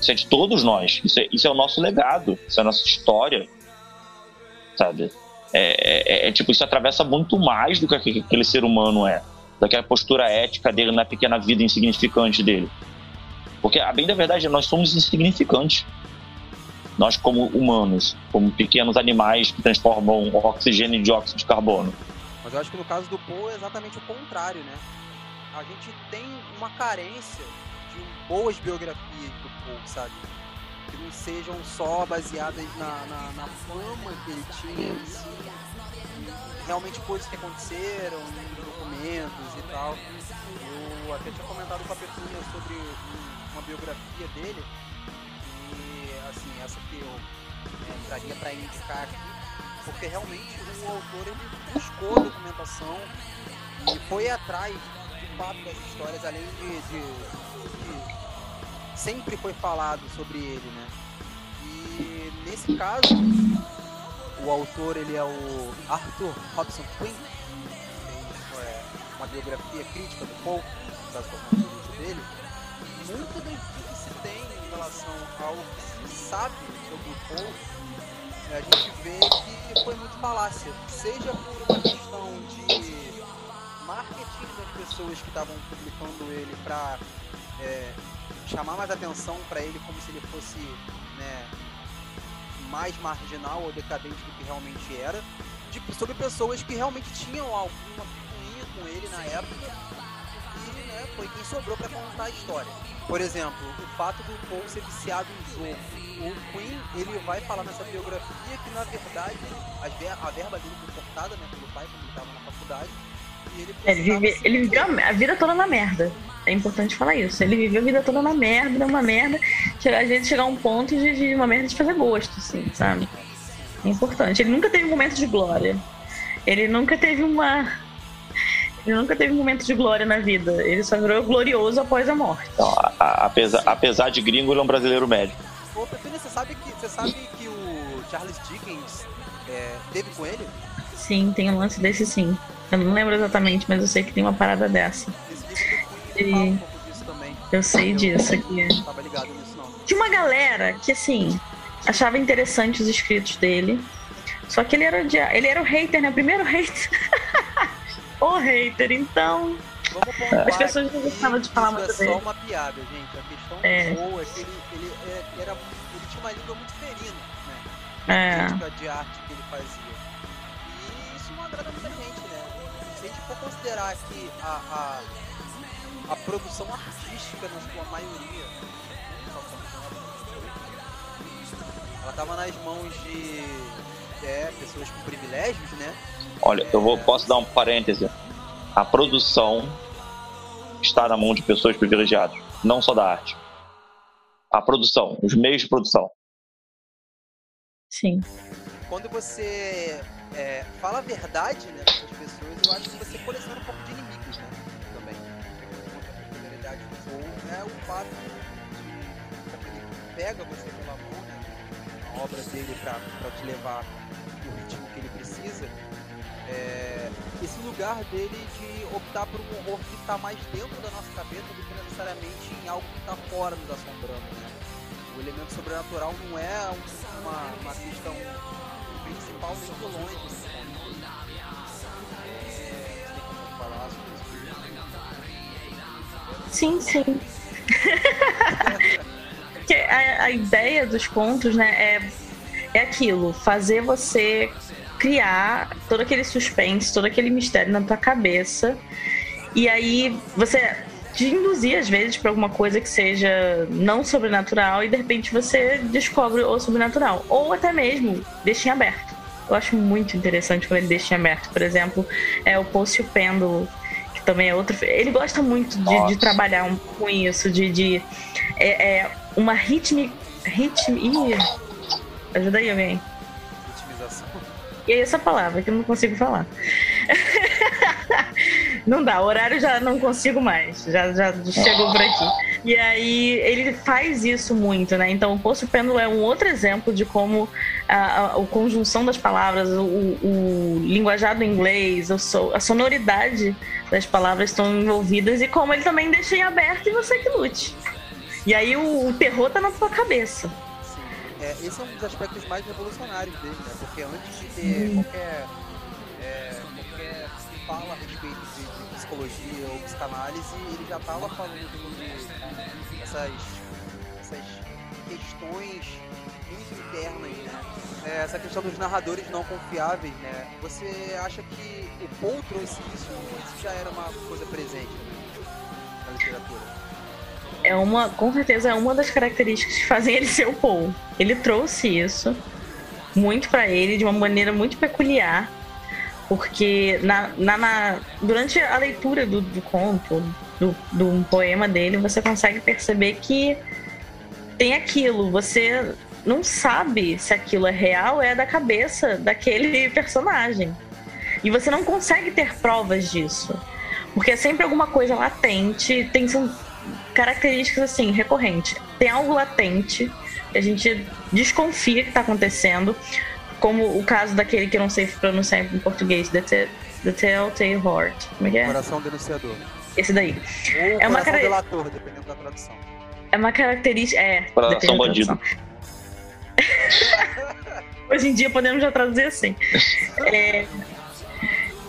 Isso é de todos nós. Isso é, isso é o nosso legado. Isso é a nossa história. Sabe? É, é, é, tipo, isso atravessa muito mais do que aquele ser humano é. Daquela postura ética dele na pequena vida insignificante dele. Porque, a bem da verdade, nós somos insignificantes nós como humanos, como pequenos animais que transformam oxigênio em dióxido de carbono. Mas eu acho que no caso do Poe é exatamente o contrário, né? A gente tem uma carência de boas biografias do Poe, sabe? Que não sejam só baseadas na, na, na fama que ele tinha em si, realmente coisas que aconteceram documentos e tal. Eu até tinha comentado com a Petunia sobre biografia dele e assim, essa que eu né, traria para indicar aqui, porque realmente o autor ele buscou a documentação e foi atrás de fato das histórias, além de, de, de sempre foi falado sobre ele, né? E nesse caso, o autor ele é o Arthur Robson Quinn, é uma biografia crítica do Paul, das dele. Muito do que se tem em relação ao que se sabe sobre o Paul, a gente vê que foi muito falácia, seja por uma questão de marketing das pessoas que estavam publicando ele para é, chamar mais atenção para ele como se ele fosse né, mais marginal ou decadente do que realmente era, de, sobre pessoas que realmente tinham alguma picuinha com ele na época né, foi quem sobrou para contar a história. Por exemplo, o fato do Paul ser viciado em jogo. O Queen, ele vai falar nessa biografia que, na verdade, ver a verba dele foi cortada né, pelo pai quando ele estava na faculdade. E ele, ele, vive, ele viveu a vida toda na merda. É importante falar isso. Ele viveu a vida toda na merda, uma merda. Chegar, a gente chegar a um ponto de, de uma merda de fazer gosto, assim, sabe? É importante. Ele nunca teve um momento de glória. Ele nunca teve uma. Ele nunca teve um momento de glória na vida. Ele só virou glorioso após a morte. Então, a, a, apesar, apesar de gringo, ele é um brasileiro médio. Ô, Pepina, você sabe que, você sabe que o Charles Dickens é, teve com ele? Sim, tem um lance desse sim. Eu não lembro exatamente, mas eu sei que tem uma parada dessa. Esse livro também. Eu sei Eu disso aqui. Não tava ligado nisso, não. Tinha uma galera que, assim, achava interessante os escritos dele. Só que ele era, o dia- ele era o hater, né? Primeiro hater. <laughs> o hater, então. As pessoas não gostavam de falar isso muito é dele. só uma piada, gente. A questão É. Paul é que ele, ele, é- era, ele tinha uma língua muito ferina, né? É. crítica de arte que ele fazia. E isso não agrada muita gente, né? Se a gente for considerar que a, a, a produção artística, na sua maioria, ela tava nas mãos de é, pessoas com privilégios, né? Olha, eu vou, posso dar um parêntese. A produção está na mão de pessoas privilegiadas, não só da arte. A produção, os meios de produção. Sim. Quando você é, fala a verdade né, para as pessoas, eu acho que você coleciona um pouco de inimigos, né? Também. A peculiaridade do Paul é o fato de como ele pega você pela mão, né? A obra dele para te levar no ritmo que ele precisa. É, esse lugar dele de optar por um horror que está mais dentro da nossa cabeça do que necessariamente em algo que está fora nos assombrando, né? O elemento sobrenatural não é um- uma, uma questão principal nem de longe. né? É, falar sobre Sim, sim. <laughs> Porque a, a ideia dos contos, né, é, é aquilo, fazer você criar todo aquele suspense, todo aquele mistério na tua cabeça. E aí você te induzir, às vezes, para alguma coisa que seja não sobrenatural e de repente você descobre o sobrenatural. Ou até mesmo deixa em aberto. Eu acho muito interessante quando ele deixa em aberto. Por exemplo, é o Poço e o Pêndulo, que também é outro. Ele gosta muito de, de trabalhar um- com isso, de, de é, é uma ritmi. ritmi ajuda aí alguém. ritmização. E aí essa palavra que eu não consigo falar. <laughs> não dá, o horário já não consigo mais, já, já chegou por aqui. E aí ele faz isso muito, né? Então o Poço Pêndulo é um outro exemplo de como a, a, a conjunção das palavras, o, o linguajado inglês, a sonoridade das palavras estão envolvidas e como ele também deixa em aberto e você que lute. E aí o, o terror tá na tua cabeça. É, esse é um dos aspectos mais revolucionários dele, né? Porque antes de ter qualquer, é, qualquer fala a respeito de, de psicologia ou psicanálise, ele já estava falando sobre essas, essas questões muito internas, né? É, essa questão dos narradores não confiáveis, né? Você acha que o Paul trouxe isso ou isso já era uma coisa presente né? na literatura? É uma, com certeza é uma das características que fazem ele ser o Paul. Ele trouxe isso muito pra ele de uma maneira muito peculiar, Porque na, na, na durante a leitura do, do conto, do, do poema dele, você consegue perceber que tem aquilo. Você não sabe se aquilo é real é da cabeça daquele personagem. E você não consegue ter provas disso. Porque é sempre alguma coisa latente, tem características assim, recorrentes. Tem algo latente que a gente desconfia que está acontecendo, como o caso daquele que eu não sei pronunciar em português, The, the Telltale Heart. Como é que é? Coração denunciador. Esse daí. Ou é uma cara... delator, dependendo da tradução. É uma característica. É. Coração bandido. <laughs> Hoje em dia podemos já traduzir assim. É,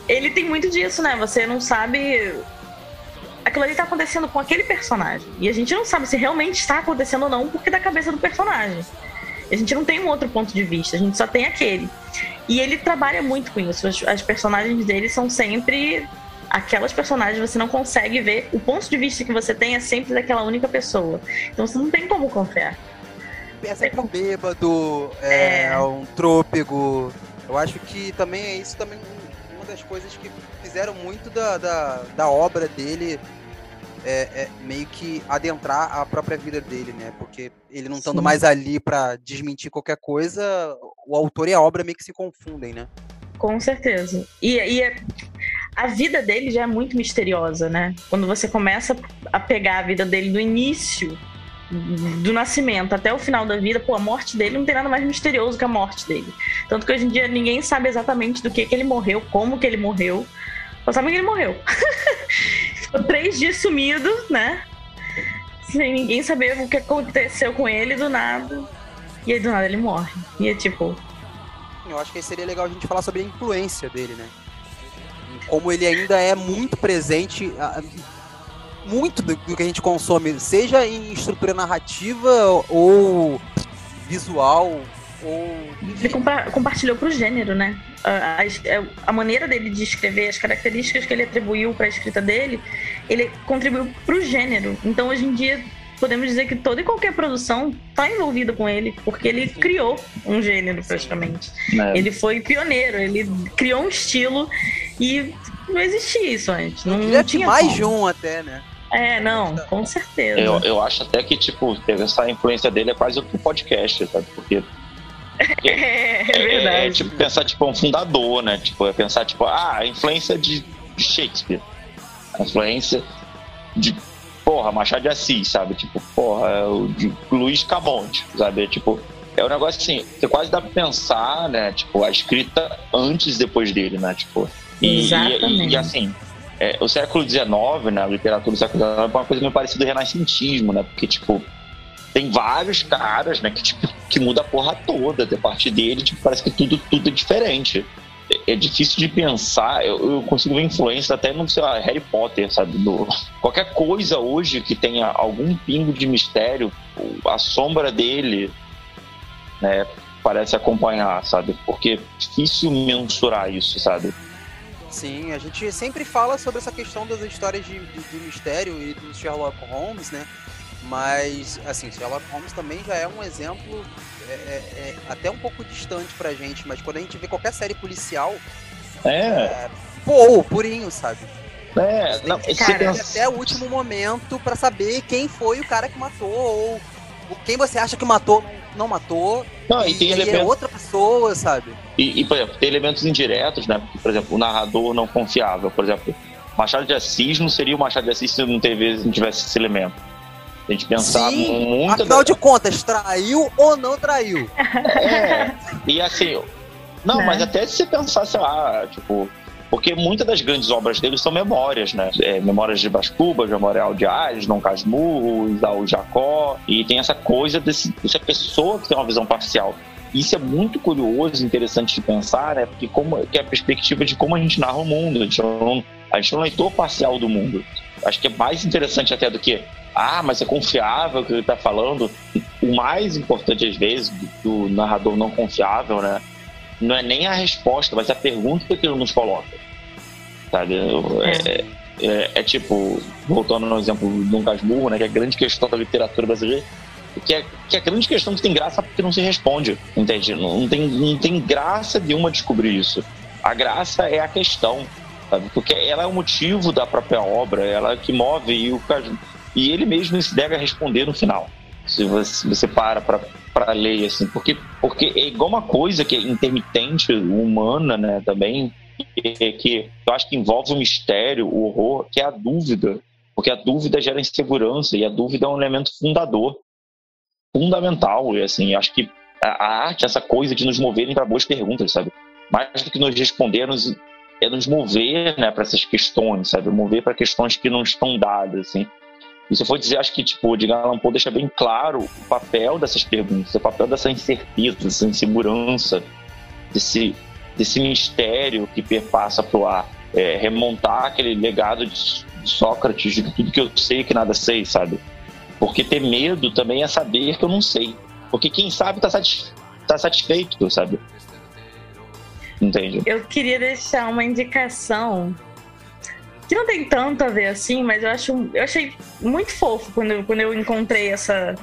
ele tem muito disso, né? Você não sabe. Aquilo ali tá acontecendo com aquele personagem. E a gente não sabe se realmente está acontecendo ou não, porque é da cabeça do personagem. A gente não tem um outro ponto de vista, a gente só tem aquele. E ele trabalha muito com isso. As, as personagens dele são sempre aquelas personagens você não consegue ver. O ponto de vista que você tem é sempre daquela única pessoa. Então você não tem como confiar. É sempre um bêbado, é, é. um trôpego. Eu acho que também é isso também uma das coisas que fizeram muito da, da, da obra dele é, é, meio que adentrar a própria vida dele, né? Porque ele não estando mais ali para desmentir qualquer coisa, o autor e a obra meio que se confundem, né? Com certeza. E, e é, a vida dele já é muito misteriosa, né? Quando você começa a pegar a vida dele do início do nascimento até o final da vida, pô, a morte dele não tem nada mais misterioso que a morte dele. Tanto que hoje em dia ninguém sabe exatamente do que, que ele morreu, como que ele morreu. Só sabem que ele morreu. <laughs> Ficou três dias sumido, né? Sem ninguém saber o que aconteceu com ele do nada. E aí do nada ele morre. E é tipo. Eu acho que seria legal a gente falar sobre a influência dele, né? Como ele ainda é muito presente muito do, do, que a gente consome, seja em estrutura narrativa ou visual. Ou... Ele compa compartilhou para o gênero, né? A, a, é, a, maneira dele de escrever, as características que ele atribuiu para a escrita dele, ele contribuiu para o gênero. Então, hoje em dia, podemos dizer que toda e qualquer produção está envolvida com ele, porque ele criou um gênero praticamente. É. Ele foi pioneiro, ele criou um estilo e não existia isso antes. Não, não tinha mais como. de um até, né? É, não, com certeza. Eu, eu acho até que, tipo, essa influência dele é quase o que podcast, sabe? Porque. <laughs> é, é, verdade. É, é, tipo, pensar, tipo, um fundador, né? Tipo, é pensar, tipo, ah, a influência de Shakespeare. A influência de, porra, Machado de Assis, sabe? Tipo, porra, é o de Luiz Camonte, sabe? Tipo, é um negócio assim, você quase dá pra pensar, né? Tipo, a escrita antes e depois dele, né? Tipo, e, Exatamente. E, e, assim, é, o século XIX, né, a literatura do século XIX é uma coisa meio parecida do renascentismo, né? Porque, tipo, tem vários caras, né, que, tipo, que muda a porra toda. A partir dele, tipo, parece que tudo, tudo é diferente. É, é difícil de pensar, eu, eu, consigo ver influência até no, sei lá, Harry Potter, sabe? Do, qualquer coisa hoje que tenha algum pingo de mistério, a sombra dele, né, parece acompanhar, sabe? Porque é difícil mensurar isso, sabe? Sim, a gente sempre fala sobre essa questão das histórias de, de, de mistério e do Sherlock Holmes, né? Mas, assim, Sherlock Holmes também já é um exemplo é, é, é até um pouco distante pra gente, mas quando a gente vê qualquer série policial. É. é pô, purinho, sabe? É, não, cara, até o último momento para saber quem foi o cara que matou, ou quem você acha que matou não matou. Não, e, e tem elementos... é outra pessoa, sabe? E, e, por exemplo, tem elementos indiretos, né? Por exemplo, o narrador não confiável. Por exemplo, Machado de Assis não seria o Machado de Assis se não, teve, não tivesse esse elemento. A gente pensar Sim, muito. Afinal da... de contas, traiu ou não traiu? É. E assim. Não, né? mas até se você pensar, sei lá, tipo, porque muitas das grandes obras dele são memórias, né? É, memórias de Brás Memorial de Ares, Dom Casmurro, o Jacó, e tem essa coisa desse, dessa pessoa que tem uma visão parcial. Isso é muito curioso, interessante de pensar, né? Porque como que é a perspectiva de como a gente narra o mundo. A gente gente não é um leitor parcial do mundo. Acho que é mais interessante até do que ah, mas é confiável o que ele está falando. O mais importante, às vezes, do, do narrador não confiável, né? Não é nem a resposta, mas a pergunta que ele nos coloca sabe? É, é, é, é, tipo, voltando no exemplo do Dom Casmurro, né, que é a grande questão da literatura brasileira, que é, que é a grande questão que tem graça porque não se responde, entende? Não, tem, não tem graça de uma descobrir isso. A graça é a questão, sabe? Porque ela é o motivo da própria obra, ela é que move e, o, e ele mesmo se deve a responder no final. Se você, você para para ler, assim, porque, porque é igual uma coisa que é intermitente, humana, né, também, que, que eu acho que envolve o mistério, o horror, que é a dúvida. Porque a dúvida gera insegurança e a dúvida é um elemento fundador, fundamental. E assim, acho que a, arte, essa coisa de nos moverem para boas perguntas, sabe? Mais do que nos responder, nos, é nos mover né, para essas questões, sabe? Mover para questões que não estão dadas, assim. E se eu dizer, acho que tipo, Edgar Allan Poe deixa bem claro o papel dessas perguntas, o papel dessa incerteza, dessa insegurança, desse, desse mistério que perpassa para o ar. É, remontar aquele legado de Sócrates, de tudo que eu sei que nada sei, sabe? Porque ter medo também é saber que eu não sei. Porque quem sabe está tá satisfeito, sabe? Entende? Eu queria deixar uma indicação que não tem tanto a ver assim, mas eu acho eu achei muito fofo quando eu, quando eu encontrei essa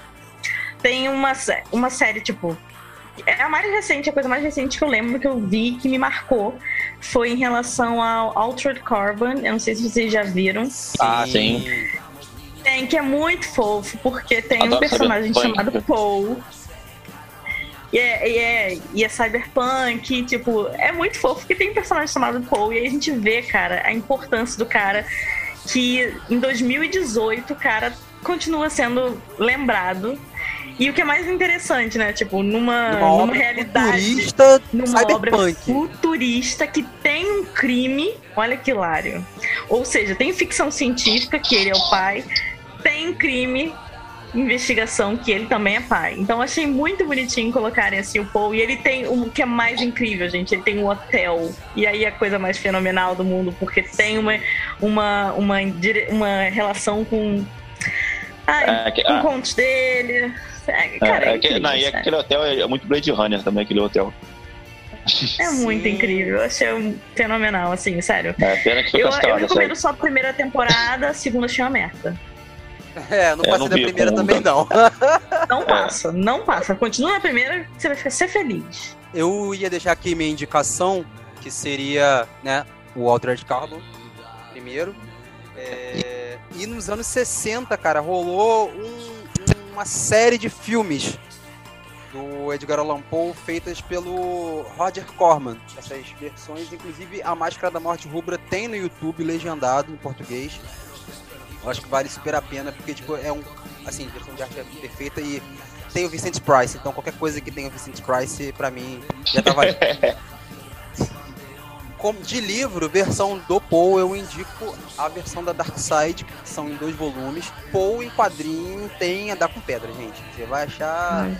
tem uma uma série tipo é a mais recente, a coisa mais recente que eu lembro que eu vi que me marcou foi em relação ao Altered Carbon. Eu não sei se vocês já viram. Ah, sim. Tem, que é muito fofo, porque tem Adoro um personagem chamado Paul. E é, e, é, e é cyberpunk, tipo, é muito fofo porque tem um personagem chamado Paul e aí a gente vê, cara, a importância do cara que em 2018 o cara continua sendo lembrado e o que é mais interessante, né? Tipo, numa, numa, numa realidade. Futurista, numa cyberpunk. obra futurista que tem um crime. Olha que hilário. Ou seja, tem ficção científica, que ele é o pai, tem crime investigação que ele também é pai. Então achei muito bonitinho colocarem assim o Paul. E ele tem o que é mais incrível, gente. Ele tem um hotel. E aí é a coisa mais fenomenal do mundo, porque tem uma, uma, uma, uma relação com. Ai, é, que, com ah, contos dele. É, cara, é, é, que, não, e aquele hotel é muito Blade Runner também, aquele hotel. É muito Sim. incrível, eu achei fenomenal, assim, sério. É, pena que foi eu, eu recomendo só a primeira temporada, a segunda achei uma merda. É, não é, passa da primeira também não. <laughs> Não passa, não passa. Continua na primeira, você vai ser feliz. Eu ia deixar aqui minha indicação, que seria, né, o Altered Carbon, primeiro. É, e nos anos 60, cara, rolou um, uma série de filmes do Edgar Allan Poe feitas pelo Roger Corman. Essas versões, inclusive a Máscara da Morte Rubra tem no YouTube legendado em português. Eu acho que vale super a pena porque tipo é um assim, versão de arte é perfeita e tem o Vincent Price, então qualquer coisa que tenha o Vincent Price para mim já tá valendo. <laughs> de livro, versão do Paul, eu indico a versão da Dark Side, que são em dois volumes. Paul em quadrinho tem a dar com pedra, gente. Você vai achar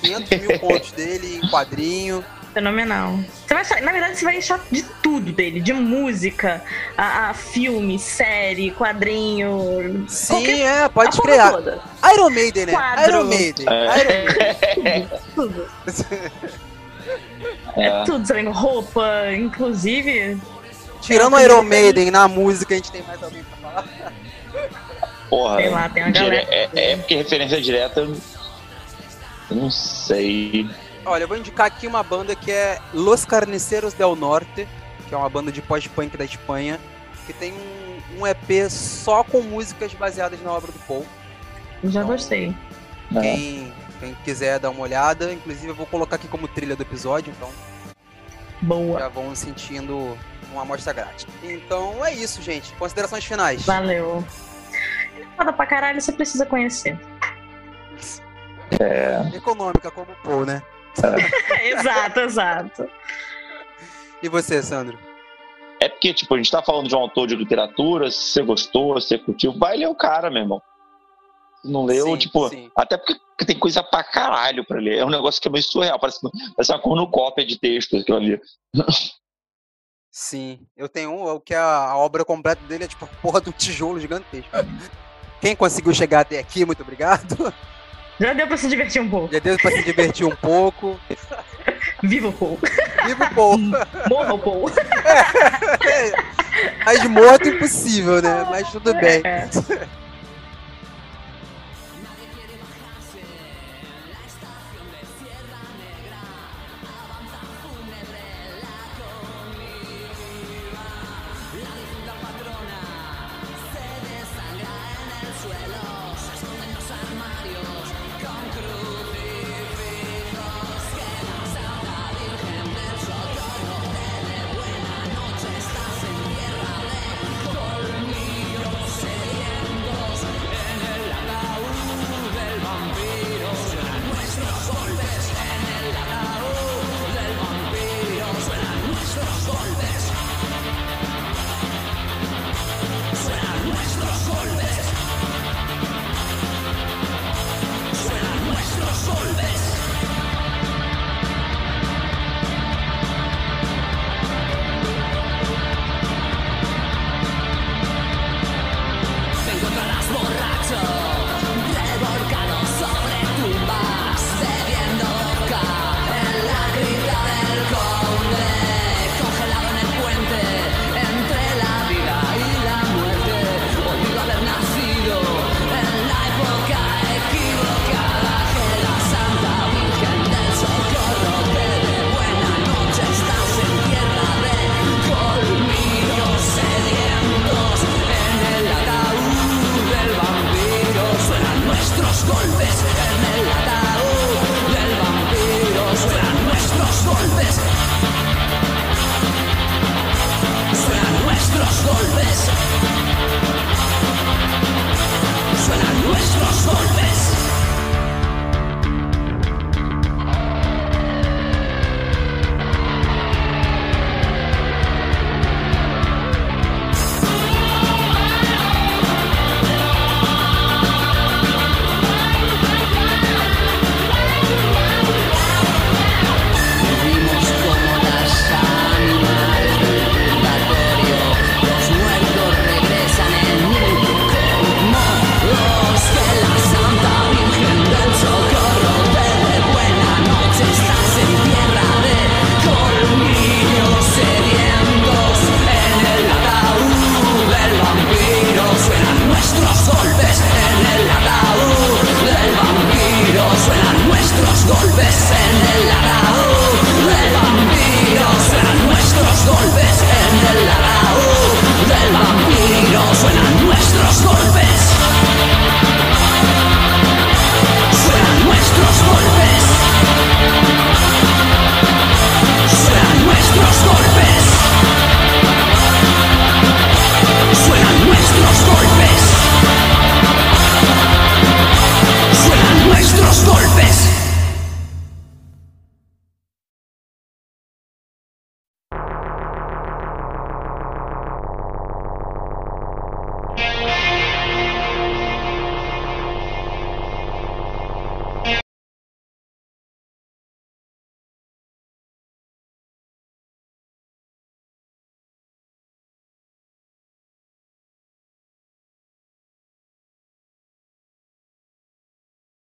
500 mil pontos dele em quadrinho. Fenomenal. Você vai achar, na verdade, você vai achar de tudo dele, de música, a, a filme, série, quadrinho. Sim, é, pode criar. Toda. Iron Maiden, né? Quadro. Iron Maiden. É. Iron Maiden. <laughs> tudo. tudo. <laughs> É, é tudo, sabe? Roupa, inclusive. Tirando é Iron Maiden na música, a gente tem mais alguém pra falar. Porra, Sei lá, tem uma galera. É, é porque referência direta. Não sei. Olha, eu vou indicar aqui uma banda que é Los Carniceiros del Norte, que é uma banda de pós-punk da Espanha, que tem um, um, EP só com músicas baseadas na obra do Paul. Já então, gostei. Quem, quem quiser dar uma olhada, inclusive eu vou colocar aqui como trilha do episódio, então. Boa. Já vão sentindo uma amostra grátis. Então é isso, gente. Considerações finais. Valeu. Foda pra caralho, você precisa conhecer. É. Econômica como o Paul, né? É. <laughs> exato, exato. E você, Sandro? É porque, tipo, a gente tá falando de um autor de literatura, se você gostou, se você curtiu, vai ler o cara, meu irmão não leu, sim, tipo, sim. até porque tem coisa pra caralho pra ler. É um negócio que é meio surreal, parece, parece uma cornucópia de texto aquilo ali. Sim, eu tenho um, que a, a obra completa dele é tipo a porra de um tijolo gigantesco. Quem conseguiu chegar até aqui, muito obrigado. Já deu pra se divertir um pouco. Já deu pra se divertir um pouco. Viva o Paul. Viva o Paul. Morra o Paul. É, é, mas morto impossível, né? Mas tudo bem. É.